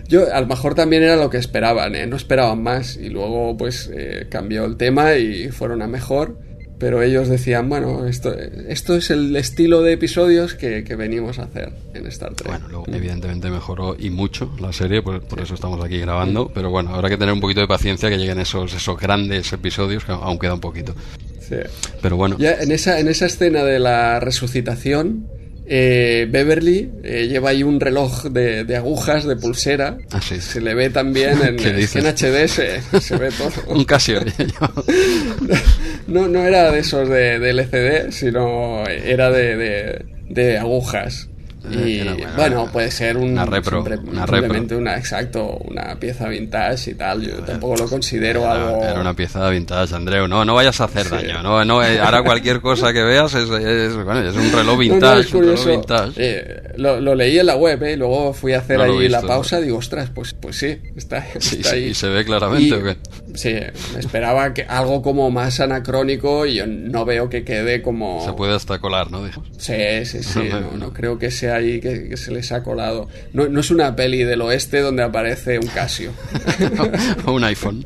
Yo, a lo mejor también era lo que esperaban, ¿eh? No esperaban más, y luego, pues, eh, cambió el tema y fueron a mejor pero ellos decían, bueno, esto, esto es el estilo de episodios que, venimos a hacer en Star Trek. Bueno, luego, evidentemente mejoró y mucho la serie, por, eso estamos aquí grabando, pero bueno, habrá que tener un poquito de paciencia que lleguen esos, esos grandes episodios, que aún queda un poquito. Sí. Pero bueno. Ya en esa, en esa escena de la resucitación, eh, Beverly eh, lleva ahí un reloj de, agujas, de pulsera. Ah, se le ve también en, en HD, se, ve todo. un Casio. no, no era de esos de, LCD, sino era de, de agujas. Y bueno, puede ser un, una repro, simple- una simplemente una, exacto, una pieza vintage y tal. Yo tampoco lo considero Era, algo. era una pieza vintage, Andreu. No, no vayas a hacer Sí. daño. No, no, eh, ahora cualquier cosa que veas es, es, bueno, es un reloj No, no, vintage. es un reloj curioso. vintage. Eh, lo, lo leí en la web ¿eh? y luego fui a hacer ahí la pausa. Digo, ostras, pues, pues sí, está, Sí, está sí, ahí. ¿Y se ve claramente Y- o qué? Sí, me esperaba que algo como más anacrónico y yo no veo que quede como... Se puede hasta colar, ¿no? Sí, sí, sí, no, no creo que sea ahí que, que se les ha colado. No, no es una peli del oeste donde aparece un Casio. o un iPhone.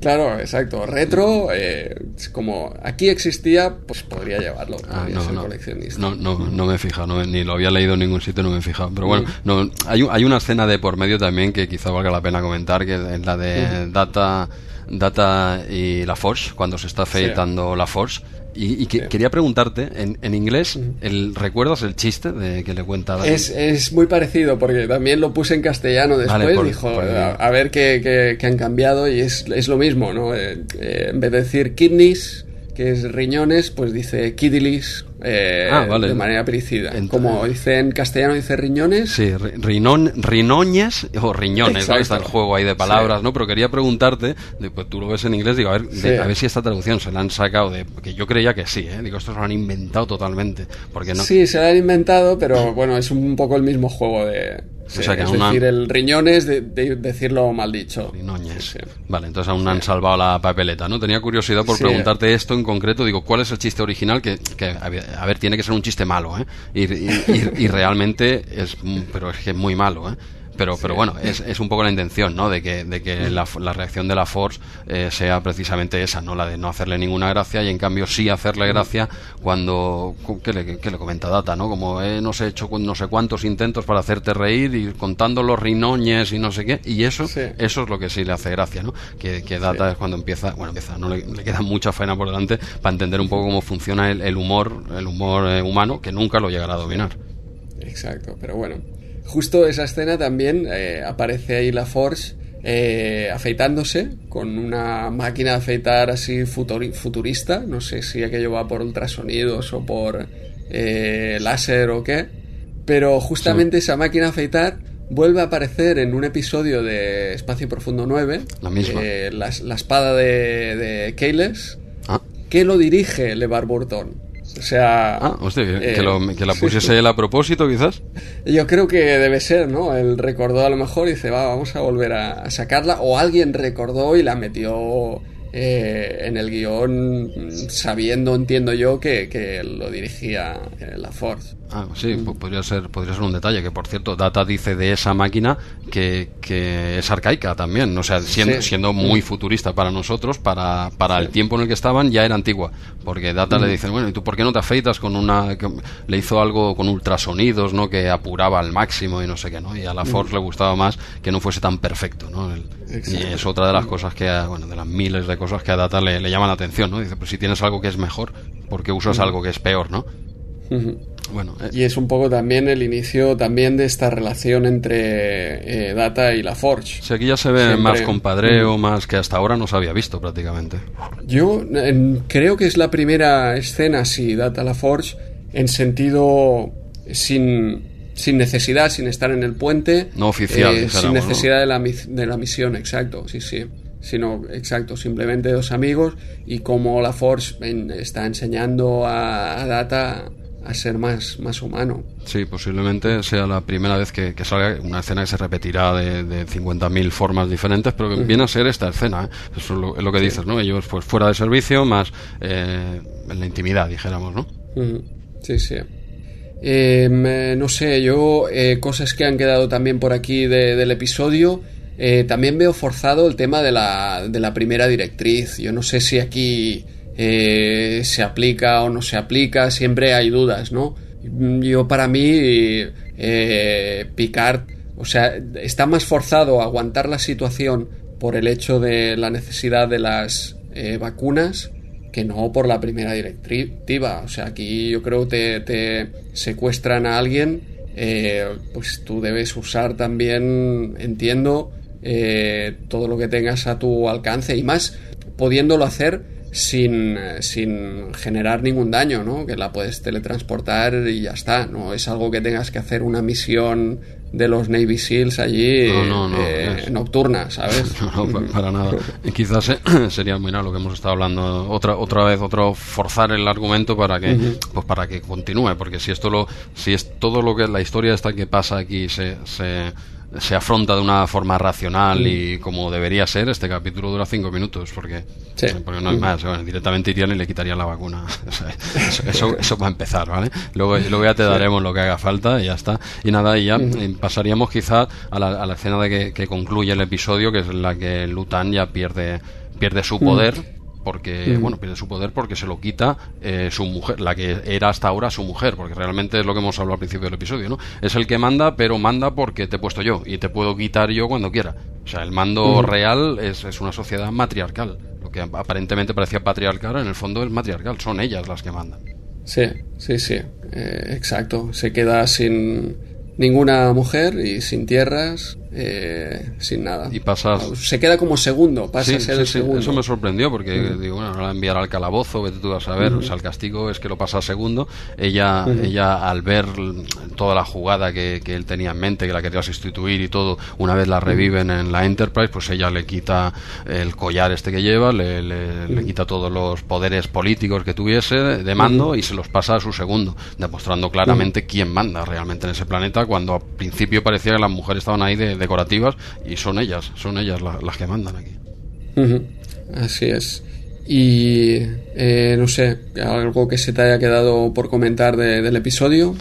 claro, exacto. Retro, eh, como aquí existía, pues podría llevarlo. Ah, podría no, ser no, coleccionista. no, no, no me he fijado, no, ni lo había leído en ningún sitio, no me he fijado. Pero bueno, Mm. no, hay, hay una escena de por medio también que quizá valga la pena comentar, que es la de Data, Data y la Force, cuando se está afeitando la Force. Y, y que- quería preguntarte, en, en inglés, el, ¿recuerdas el chiste de que le cuenta? Es, es muy parecido porque también lo puse en castellano después. Vale, por- dijo, por- a, a ver qué, han cambiado y es, es lo mismo, ¿no? Eh, eh, en vez de decir kidneys, que es riñones, pues dice kidilis eh, Ah, vale. de manera pericida. Como dice en castellano, dice riñones. Sí, ri- rinón, rinoñes o riñones. Está el juego ahí de palabras, Sí. ¿no? Pero quería preguntarte, pues tú lo ves en inglés, digo, a ver, de- a ver si esta traducción se la han sacado de... Que yo creía que sí, ¿eh? Digo, esto se lo han inventado totalmente, porque no... Sí, se lo han inventado, pero bueno, es un poco el mismo juego de... O sea, que es aún han- decir, el riñones de, de decirlo mal dicho. Rinoñes. Sí. Vale, entonces aún han salvado la papeleta, ¿no? Tenía curiosidad por preguntarte esto en concreto. Digo, ¿cuál es el chiste original? Que, que, a ver, tiene que ser un chiste malo, ¿eh? Y, y- y- realmente es, pero es que es muy malo, ¿eh? Pero, pero bueno, es, es un poco la intención, ¿no? De que, de que la, la reacción de la Force eh, sea precisamente esa, ¿no? La de no hacerle ninguna gracia y en cambio sí hacerle gracia cuando... ¿Qué le, le comenta Data, no? Como eh, no sé, he hecho no sé cuántos intentos para hacerte reír y contando los rinoñes y no sé qué. Y eso, Sí. eso es lo que sí le hace gracia, ¿no? Que, que Data es cuando empieza... Bueno, empieza, no le, le queda mucha faena por delante para entender un poco cómo funciona el, el humor, el humor eh, humano, que nunca lo llegará a dominar. Exacto, pero bueno. Justo esa escena también eh, aparece ahí la Force eh, afeitándose con una máquina de afeitar así futuri- futurista. No sé si aquello va por ultrasonidos o por eh, láser o qué. Pero justamente esa máquina de afeitar vuelve a aparecer en un episodio de Espacio Profundo 9. La misma. eh, la, la espada de, de Keyles, Ah, que lo dirige LeVar Burton. O sea... ah hostia, que, eh, que lo- que la sí. pusiese él a propósito, quizás. Yo creo que debe ser, ¿no? Él recordó a lo mejor y dice, va, vamos a volver a, a sacarla. O alguien recordó y la metió eh, en el guion mm, sabiendo, entiendo yo, que, que lo dirigía eh, la Force. Ah, sí, po- podría ser, podría ser un detalle, que por cierto, Data dice de esa máquina que, que es arcaica también, o sea, siendo, Sí. siendo muy futurista para nosotros, para, para el tiempo en el que estaban, ya era antigua, porque Data le dice, bueno, ¿y tú por qué no te afeitas con una, que le hizo algo con ultrasonidos, ¿no? Que apuraba al máximo y no sé qué, ¿no? Y a la Force le gustaba más que no fuese tan perfecto, ¿no? El- y es otra de las cosas que, bueno, de las miles de cosas que a Data le, le llaman la atención, ¿no? Dice, pues si tienes algo que es mejor, ¿por qué usas algo que es peor, ¿no? Bueno, eh, Y es un poco también el inicio también de esta relación entre eh, Data y la Forge. Si aquí ya se ve Siempre- más compadreo, más que hasta ahora no se había visto prácticamente. Yo eh, creo que es la primera escena, sí, Data la Forge, en sentido sin, sin necesidad, sin estar en el puente. No oficial, eh, sin ¿no? necesidad de, la, de la misión, exacto, sí, sí. Sino, exacto, simplemente dos amigos y cómo la Forge en- está enseñando a, a Data a ser más, más humano. Sí, posiblemente sea la primera vez que, que salga una escena que se repetirá de, de 50.000 formas diferentes, pero que viene a ser esta escena. ¿eh? Eso es lo, es lo que dices, ¿no? Ellos pues fuera de servicio, más eh, en la intimidad, dijéramos, ¿no? Sí, sí. Eh, no sé, yo eh, cosas que han quedado también por aquí de- del episodio. Eh, también veo forzado el tema de la, de la primera directriz. Yo no sé si aquí eh, se aplica o no se aplica, siempre hay dudas, ¿no? Yo para mí, eh, Picard, o sea, está más forzado a aguantar la situación por el hecho de la necesidad de las eh, vacunas que no por la primera directiva. O sea, aquí yo creo que te, secuestran a alguien, eh, pues tú debes usar también, entiendo, eh, todo lo que tengas a tu alcance y más pudiéndolo hacer sin, sin generar ningún daño, ¿no? Que la puedes teletransportar y ya está. No es algo que tengas que hacer una misión de los Navy SEALs allí eh, nocturna, ¿sabes? No, no, para nada. Quizás eh, sería, mira, lo que hemos estado hablando otra otra vez, otro forzar el argumento para que pues para que continúe, porque si esto lo si es todo lo que la historia esta que pasa aquí se, se se afronta de una forma racional mm. y como debería ser, este capítulo dura cinco minutos, porque, porque no hay mm. más. directamente irían y le quitarían la vacuna. eso, eso, va a empezar, ¿vale? Luego, luego ya te daremos lo que haga falta y ya está. Y nada, y ya mm. pasaríamos quizás a la, a la escena de que, que, concluye el episodio, que es la que Lutan ya pierde, pierde su poder porque bueno pierde su poder porque se lo quita eh, su mujer la que era hasta ahora su mujer porque realmente es lo que hemos hablado al principio del episodio no es el que manda pero manda porque te he puesto yo y te puedo quitar yo cuando quiera. O sea el mando real es, es, una sociedad matriarcal. Lo que aparentemente parecía patriarcal en el fondo es matriarcal. Son ellas las que mandan. Sí sí sí. Eh, exacto. Se queda sin ninguna mujer y sin tierras eh, sin nada. Y pasas... Se queda como segundo, pasa a ser el segundo. Eso me sorprendió porque digo, bueno, la enviar al calabozo, vete tú a saber, o sea, el castigo es que lo pasa a segundo. Ella, ella al ver toda la jugada que, que, él tenía en mente, que la quería sustituir y todo, una vez la reviven en la Enterprise, pues ella le quita el collar este que lleva, le, le, quita todos los poderes políticos que tuviese de mando y se los pasa a su segundo, demostrando claramente quién manda realmente en ese planeta, cuando al principio parecía que las mujeres estaban ahí de decorativas y son ellas, son ellas las que mandan aquí. Así es. Y eh, no sé, algo que se te haya quedado por comentar del episodio.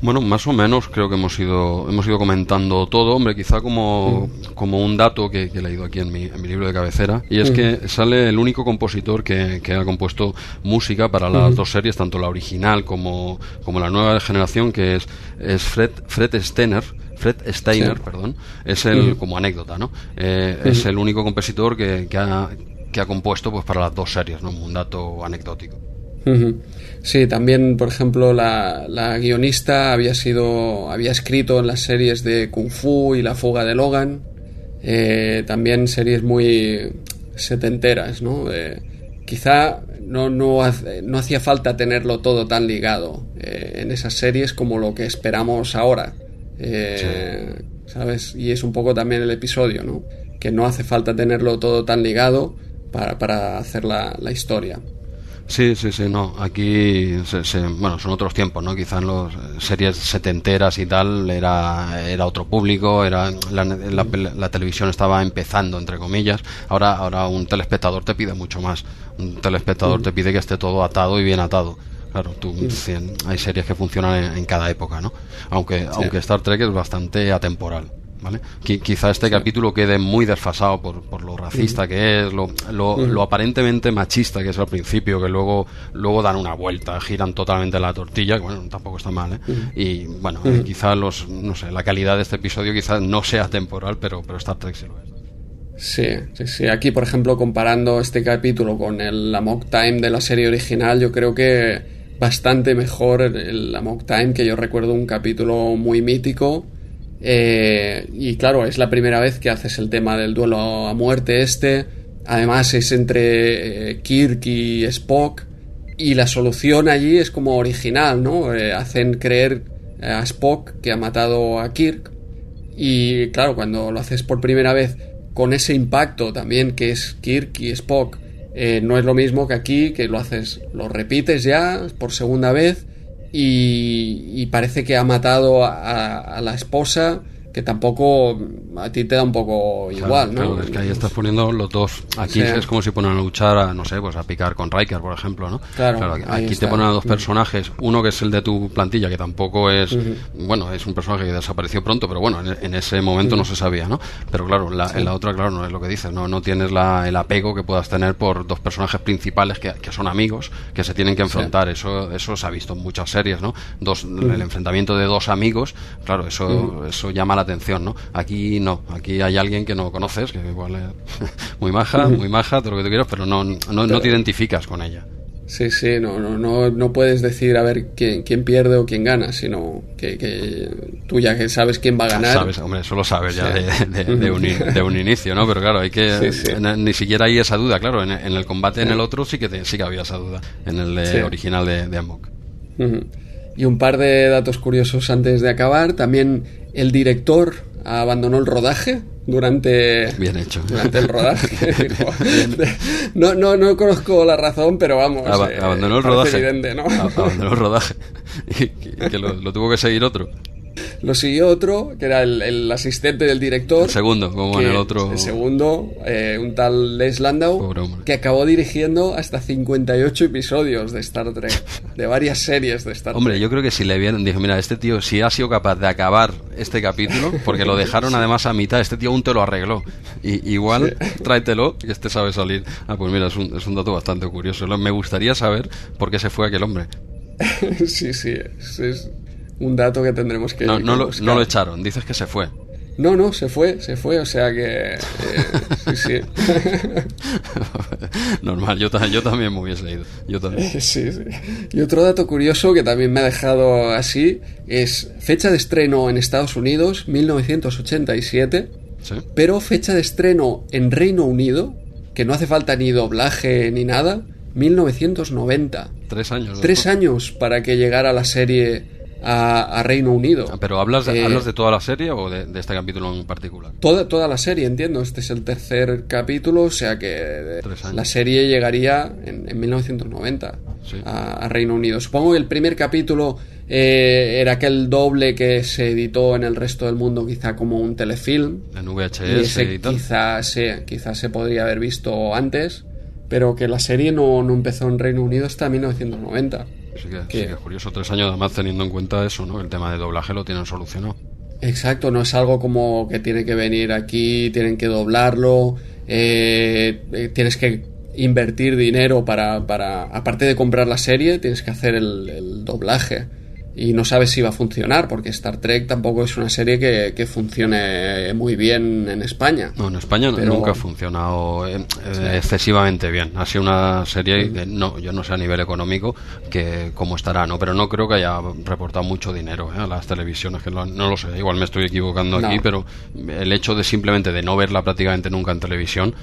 Bueno, más o menos creo que hemos ido, hemos ido comentando todo. Hombre, quizá como, como un dato que, he leído aquí en mi, en mi, libro de cabecera, y es que sale el único compositor que, que ha compuesto música para las dos series, tanto la original como, como la nueva generación, que es, es Fred, Fred Steiner, Fred Steiner, perdón, es el, como anécdota, ¿no? Eh, es el único compositor que, que, ha, que ha compuesto pues para las dos series, ¿no? Un dato anecdótico. Sí, también, por ejemplo, la, la, guionista había sido, había escrito en las series de Kung Fu y La fuga de Logan, eh, también series muy setenteras, ¿no? Eh, quizá no, no, no, hacía falta tenerlo todo tan ligado en esas series como lo que esperamos ahora. Eh, ¿Sabes? Y es un poco también el episodio, ¿no? Que no hace falta tenerlo todo tan ligado para, para hacer la, la historia. Sí, sí, sí, no. Aquí, bueno, son otros tiempos, ¿no? Quizás en las series setenteras y tal era, era otro público, era la, la, televisión estaba empezando, entre comillas. Ahora, ahora un telespectador te pide mucho más. Un telespectador te pide que esté todo atado y bien atado. Claro, tú, hay series que funcionan en, cada época, ¿no? Aunque, aunque Star Trek es bastante atemporal. ¿Vale? quizá este capítulo quede muy desfasado por, por lo racista que es, lo, lo, aparentemente machista que es al principio, que luego, luego dan una vuelta, giran totalmente la tortilla, que bueno, tampoco está mal, ¿eh? Y bueno, quizá los, no sé, la calidad de este episodio quizás no sea temporal, pero, pero Star Trek sí lo es. Sí, sí, sí. Aquí, por ejemplo, comparando este capítulo con el Amok Time de la serie original, yo creo que bastante mejor el Amok Time, que yo recuerdo un capítulo muy mítico. Eh, y claro, es la primera vez que haces el tema del duelo a muerte este. Además es entre eh, Kirk y Spock. Y la solución allí es como original, ¿no? Eh, hacen creer a Spock que ha matado a Kirk. Y claro, cuando lo haces por primera vez con ese impacto también que es Kirk y Spock eh, no es lo mismo que aquí, que lo haces, lo repites ya por segunda vez y, parece que ha matado a la esposa que tampoco a ti te da un poco igual, ¿no? Claro, es que ahí estás poniendo los dos. Aquí es como si ponen a luchar, a, no sé, pues a picar con Riker, por ejemplo, ¿no? Claro, aquí te ponen a dos personajes, uno que es el de tu plantilla, que tampoco es, bueno, es un personaje que desapareció pronto, pero bueno, en, ese momento no se sabía, ¿no? Pero claro, la, en la otra, claro, no es lo que dices, no, no tienes la, el apego que puedas tener por dos personajes principales que, que son amigos, que se tienen que enfrentar. Eso, eso se ha visto en muchas series, ¿no? Dos, El enfrentamiento de dos amigos, claro, eso, eso llama la atención, ¿no? Aquí no, aquí hay alguien que no conoces, que igual es muy maja, muy maja, todo lo que tú quieras, pero no, no, te identificas con ella. Sí, sí, no, no, no, no puedes decir a ver quién, quién pierde o quién gana, sino que, que, tú ya que sabes quién va a ganar. Sabes, hombre, eso lo sabes ya de, de, de, un, de, un, inicio, ¿no? Pero claro, hay que. Sí, sí. ni siquiera hay esa duda, claro. En, en el combate en el otro sí que, te, sí que había esa duda, en el original de, de Amok. Y un par de datos curiosos antes de acabar. También el director abandonó el rodaje durante, Bien hecho. durante el rodaje. no, no, no conozco la razón, pero vamos. Ab eh, abandonó el rodaje. Evidente, ¿no? Abandonó el rodaje. y que, que lo, lo, tuvo que seguir otro. Lo siguió otro, que era el, el asistente del director. El segundo, como en el otro. El segundo, eh, un tal Les Landau, que acabó dirigiendo hasta 58 episodios de Star Trek, de varias series de Star Trek. Hombre, yo creo que si le vieron, dijo, mira, este tío, si ha sido capaz de acabar este capítulo, porque lo dejaron además a mitad, este tío aún te lo arregló. Y, igual, sí. tráetelo, que este sabe salir. Ah, pues mira, es un, es un dato bastante curioso. Me gustaría saber por qué se fue aquel hombre. sí, sí, es, es, un dato que tendremos que. No, no, lo, no, lo, echaron, dices que se fue. No, no, se fue, se fue, o sea que. Eh, sí, sí. Normal, yo, yo, también me hubiese ido. Yo también. Sí, sí. Y otro dato curioso que también me ha dejado así es fecha de estreno en Estados Unidos, 1987. ¿Sí? Pero fecha de estreno en Reino Unido, que no hace falta ni doblaje ni nada, 1990. Tres años. Tres años para que llegara la serie a, a, Reino Unido. ¿Pero hablas de, eh, ¿hablas de toda la serie o de, de, este capítulo en particular? Toda, toda la serie, entiendo. Este es el tercer capítulo, o sea que la serie llegaría en, en 1990 sí. a, a, Reino Unido. Supongo que el primer capítulo eh, era aquel doble que se editó en el resto del mundo, quizá como un telefilm. En VHS y, ese y tal. Quizá, sí, quizá se podría haber visto antes, pero que la serie no, no empezó en Reino Unido hasta 1990. Sí que, sí que, es curioso, tres años además teniendo en cuenta eso, ¿no? El tema de doblaje lo tienen solucionado. Exacto, no es algo como que tiene que venir aquí, tienen que doblarlo, eh, tienes que invertir dinero para, para, aparte de comprar la serie, tienes que hacer el, el doblaje y no sabes si va a funcionar, porque Star Trek tampoco es una serie que, que funcione muy bien en España. No, en España Pero... nunca ha funcionado eh, sí. excesivamente bien. Ha sido una serie, que, no, yo no sé a nivel económico que cómo estará, ¿no? Pero no creo que haya reportado mucho dinero ¿eh? a las televisiones, que no, no, lo sé, igual me estoy equivocando no. aquí, pero el hecho de simplemente de no verla prácticamente nunca en televisión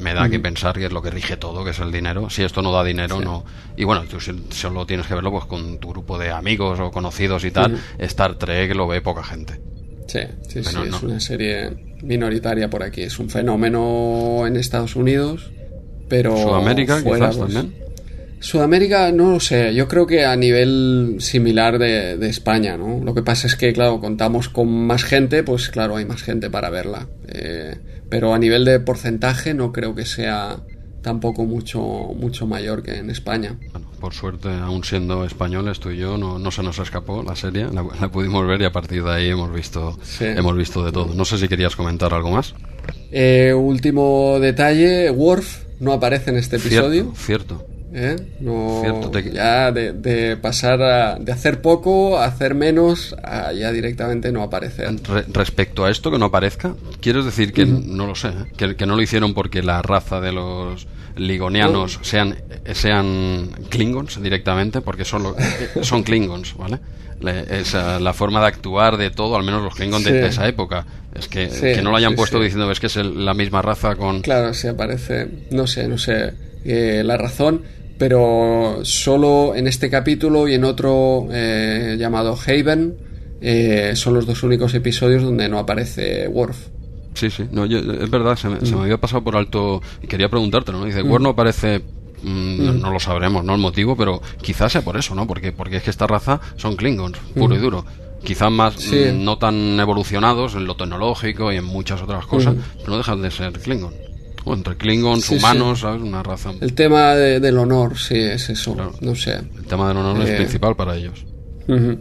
me da mm. que pensar que es lo que rige todo, que es el dinero. Si esto no da dinero, sí. no. Y bueno, tú solo tienes que verlo pues con tu grupo de amigos o conocidos y tal. Mm. Star Trek lo ve poca gente. Sí, sí, Pero sí, no. es una serie minoritaria por aquí. Es un fenómeno en Estados Unidos, pero. Sudamérica, fuera, quizás pues, también. Sudamérica, no lo sé. Yo creo que a nivel similar de, de, España, ¿no? Lo que pasa es que, claro, contamos con más gente, pues claro, hay más gente para verla. Eh, pero a nivel de porcentaje no creo que sea tampoco mucho mucho mayor que en España. Bueno, por suerte, aún siendo españoles, tú y yo, no, no se nos escapó la serie, la, la, pudimos ver y a partir de ahí hemos visto, sí. hemos visto de todo. No sé si querías comentar algo más. Eh, último detalle, Worf no aparece en este episodio. Cierto. cierto. ¿Eh? No, Cierto, te... ya de, de, pasar a, de hacer poco a hacer menos a ya directamente no aparecer. Re respecto a esto que no aparezca, ¿quieres decir que, uh -huh. no lo sé, ¿eh? que, que, no lo hicieron porque la raza de los ligonianos uh sean, sean klingons directamente? Porque son, lo, son klingons, ¿vale? Esa, la forma de actuar de todo, al menos los klingons sí. de, de, esa época. Es que, sí, que no lo hayan sí, puesto diciendo es que es el, la misma raza con... Claro, se aparece, no sé, no sé eh, la razón pero solo en este capítulo y en otro eh, llamado Haven eh, son los dos únicos episodios donde no aparece Worf. Sí, sí, no, yo, es verdad, se me, mm. se me, había pasado por alto y quería preguntártelo, ¿no? Dice, mm. Worf no aparece Mm, no, no, lo sabremos, ¿no? El motivo, pero quizás sea por eso, ¿no? Porque, porque es que esta raza son Klingons, puro mm. y duro. Quizás más sí. mm, no tan evolucionados en lo tecnológico y en muchas otras cosas, mm. pero no dejan de ser Klingon. O entre Klingons, sí, humanos, ¿sabes? Una raza. El tema de, del honor, sí, es eso. Claro. No sé. El tema del honor eh... es principal para ellos. Uh -huh.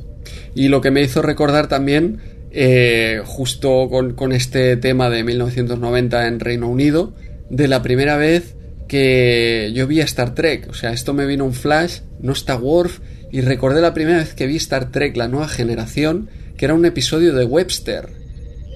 Y lo que me hizo recordar también, eh, justo con, con este tema de 1990 en Reino Unido, de la primera vez que yo vi a Star Trek. O sea, esto me vino un flash, no está Worf, y recordé la primera vez que vi Star Trek, la nueva generación, que era un episodio de Webster.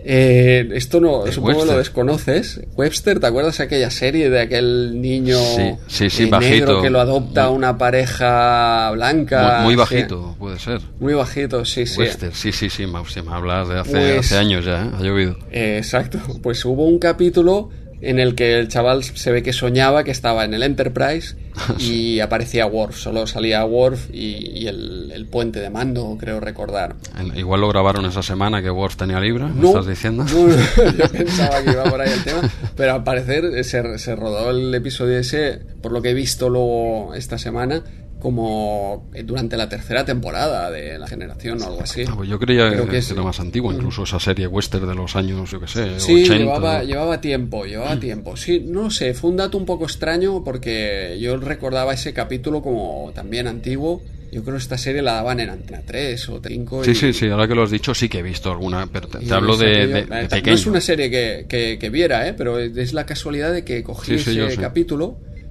Eh, esto no, supongo Webster. lo desconoces. Webster, ¿te acuerdas de aquella serie de aquel niño Sí, sí, sí, eh, bajito. negro que lo adopta Muy- una pareja blanca? muy, muy bajito, puede ser. Muy bajito, sí, sí. Western, sí, sí, sí, me, me hablas de hace, Pues- hace años ya, ¿eh? ha llovido. Eh, exacto. Pues hubo un capítulo en el que el chaval se ve que soñaba que estaba en el Enterprise y aparecía Worf. Solo salía Worf y, y el, el puente de mando, creo recordar. Igual lo grabaron esa semana que Worf tenía libre, ¿me No, estás diciendo? no, no, yo pensaba que iba por ahí el tema, pero al parecer se, se rodó el episodio ese, por lo que he visto luego esta semana, como eh, durante la tercera temporada de la generación o algo así. Ah, pues yo creía Creo que, es- era más antiguo, incluso esa serie western de los años, yo qué sé, Sí, 80. llevaba, llevaba tiempo, llevaba tiempo. Sí, no sé, fue un dato un poco extraño porque yo recordaba ese capítulo como también antiguo. Yo creo que esta serie la daban en Antena 3 o 5. Sí, sí, sí, ahora que lo has dicho sí que he visto alguna, pero te, te hablo de, de- de No es una serie que, que- que viera, ¿eh? pero es la casualidad de que cogí Sí, sí, yo ese sé.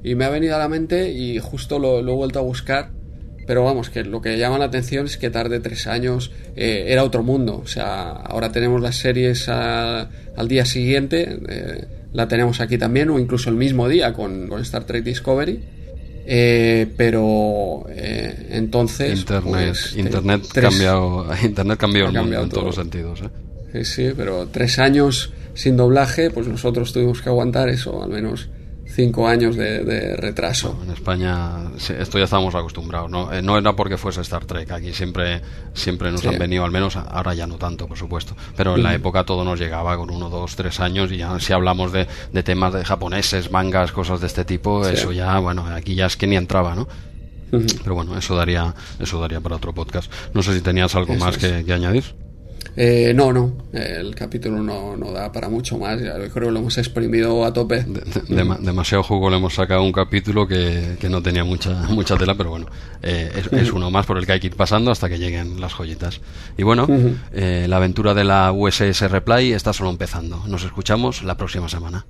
Y me ha venido a la mente y justo lo, lo he vuelto a buscar. Pero vamos, que lo que llama la atención es que tarde tres años eh, era otro mundo. O sea, ahora tenemos las series a- al día siguiente, eh, la tenemos aquí también, o incluso el mismo día con, con Star Trek Discovery. Eh, pero eh, entonces. Internet, pues, te- internet, tres- cambiado, internet cambió el mundo cambiado en todos todo. los sentidos. ¿eh? Sí, sí, pero tres años sin doblaje, pues nosotros tuvimos que aguantar eso, al menos cinco años de, de retraso. En España esto ya estábamos acostumbrados, ¿no? Eh, no era porque fuese Star Trek, aquí siempre, siempre nos Sí. han venido, al menos ahora ya no tanto, por supuesto, pero en la época todo nos llegaba con uno, dos, tres años y ya si hablamos de, de temas de japoneses, mangas, cosas de este tipo, Sí. eso ya, bueno, aquí ya es que ni entraba, ¿no? Pero bueno, eso daría, eso daría para otro podcast. No sé si tenías algo Eso más es. que, que añadir. Eh, no, no, el capítulo no, no da para mucho más, ya creo que lo hemos exprimido a tope. De- de- dema- demasiado jugo le hemos sacado un capítulo que, que no tenía mucha mucha tela, pero bueno, eh, es, es uno más por el que hay que ir pasando hasta que lleguen las joyitas. Y bueno, eh, la aventura de la USS Reply está solo empezando. Nos escuchamos la próxima semana.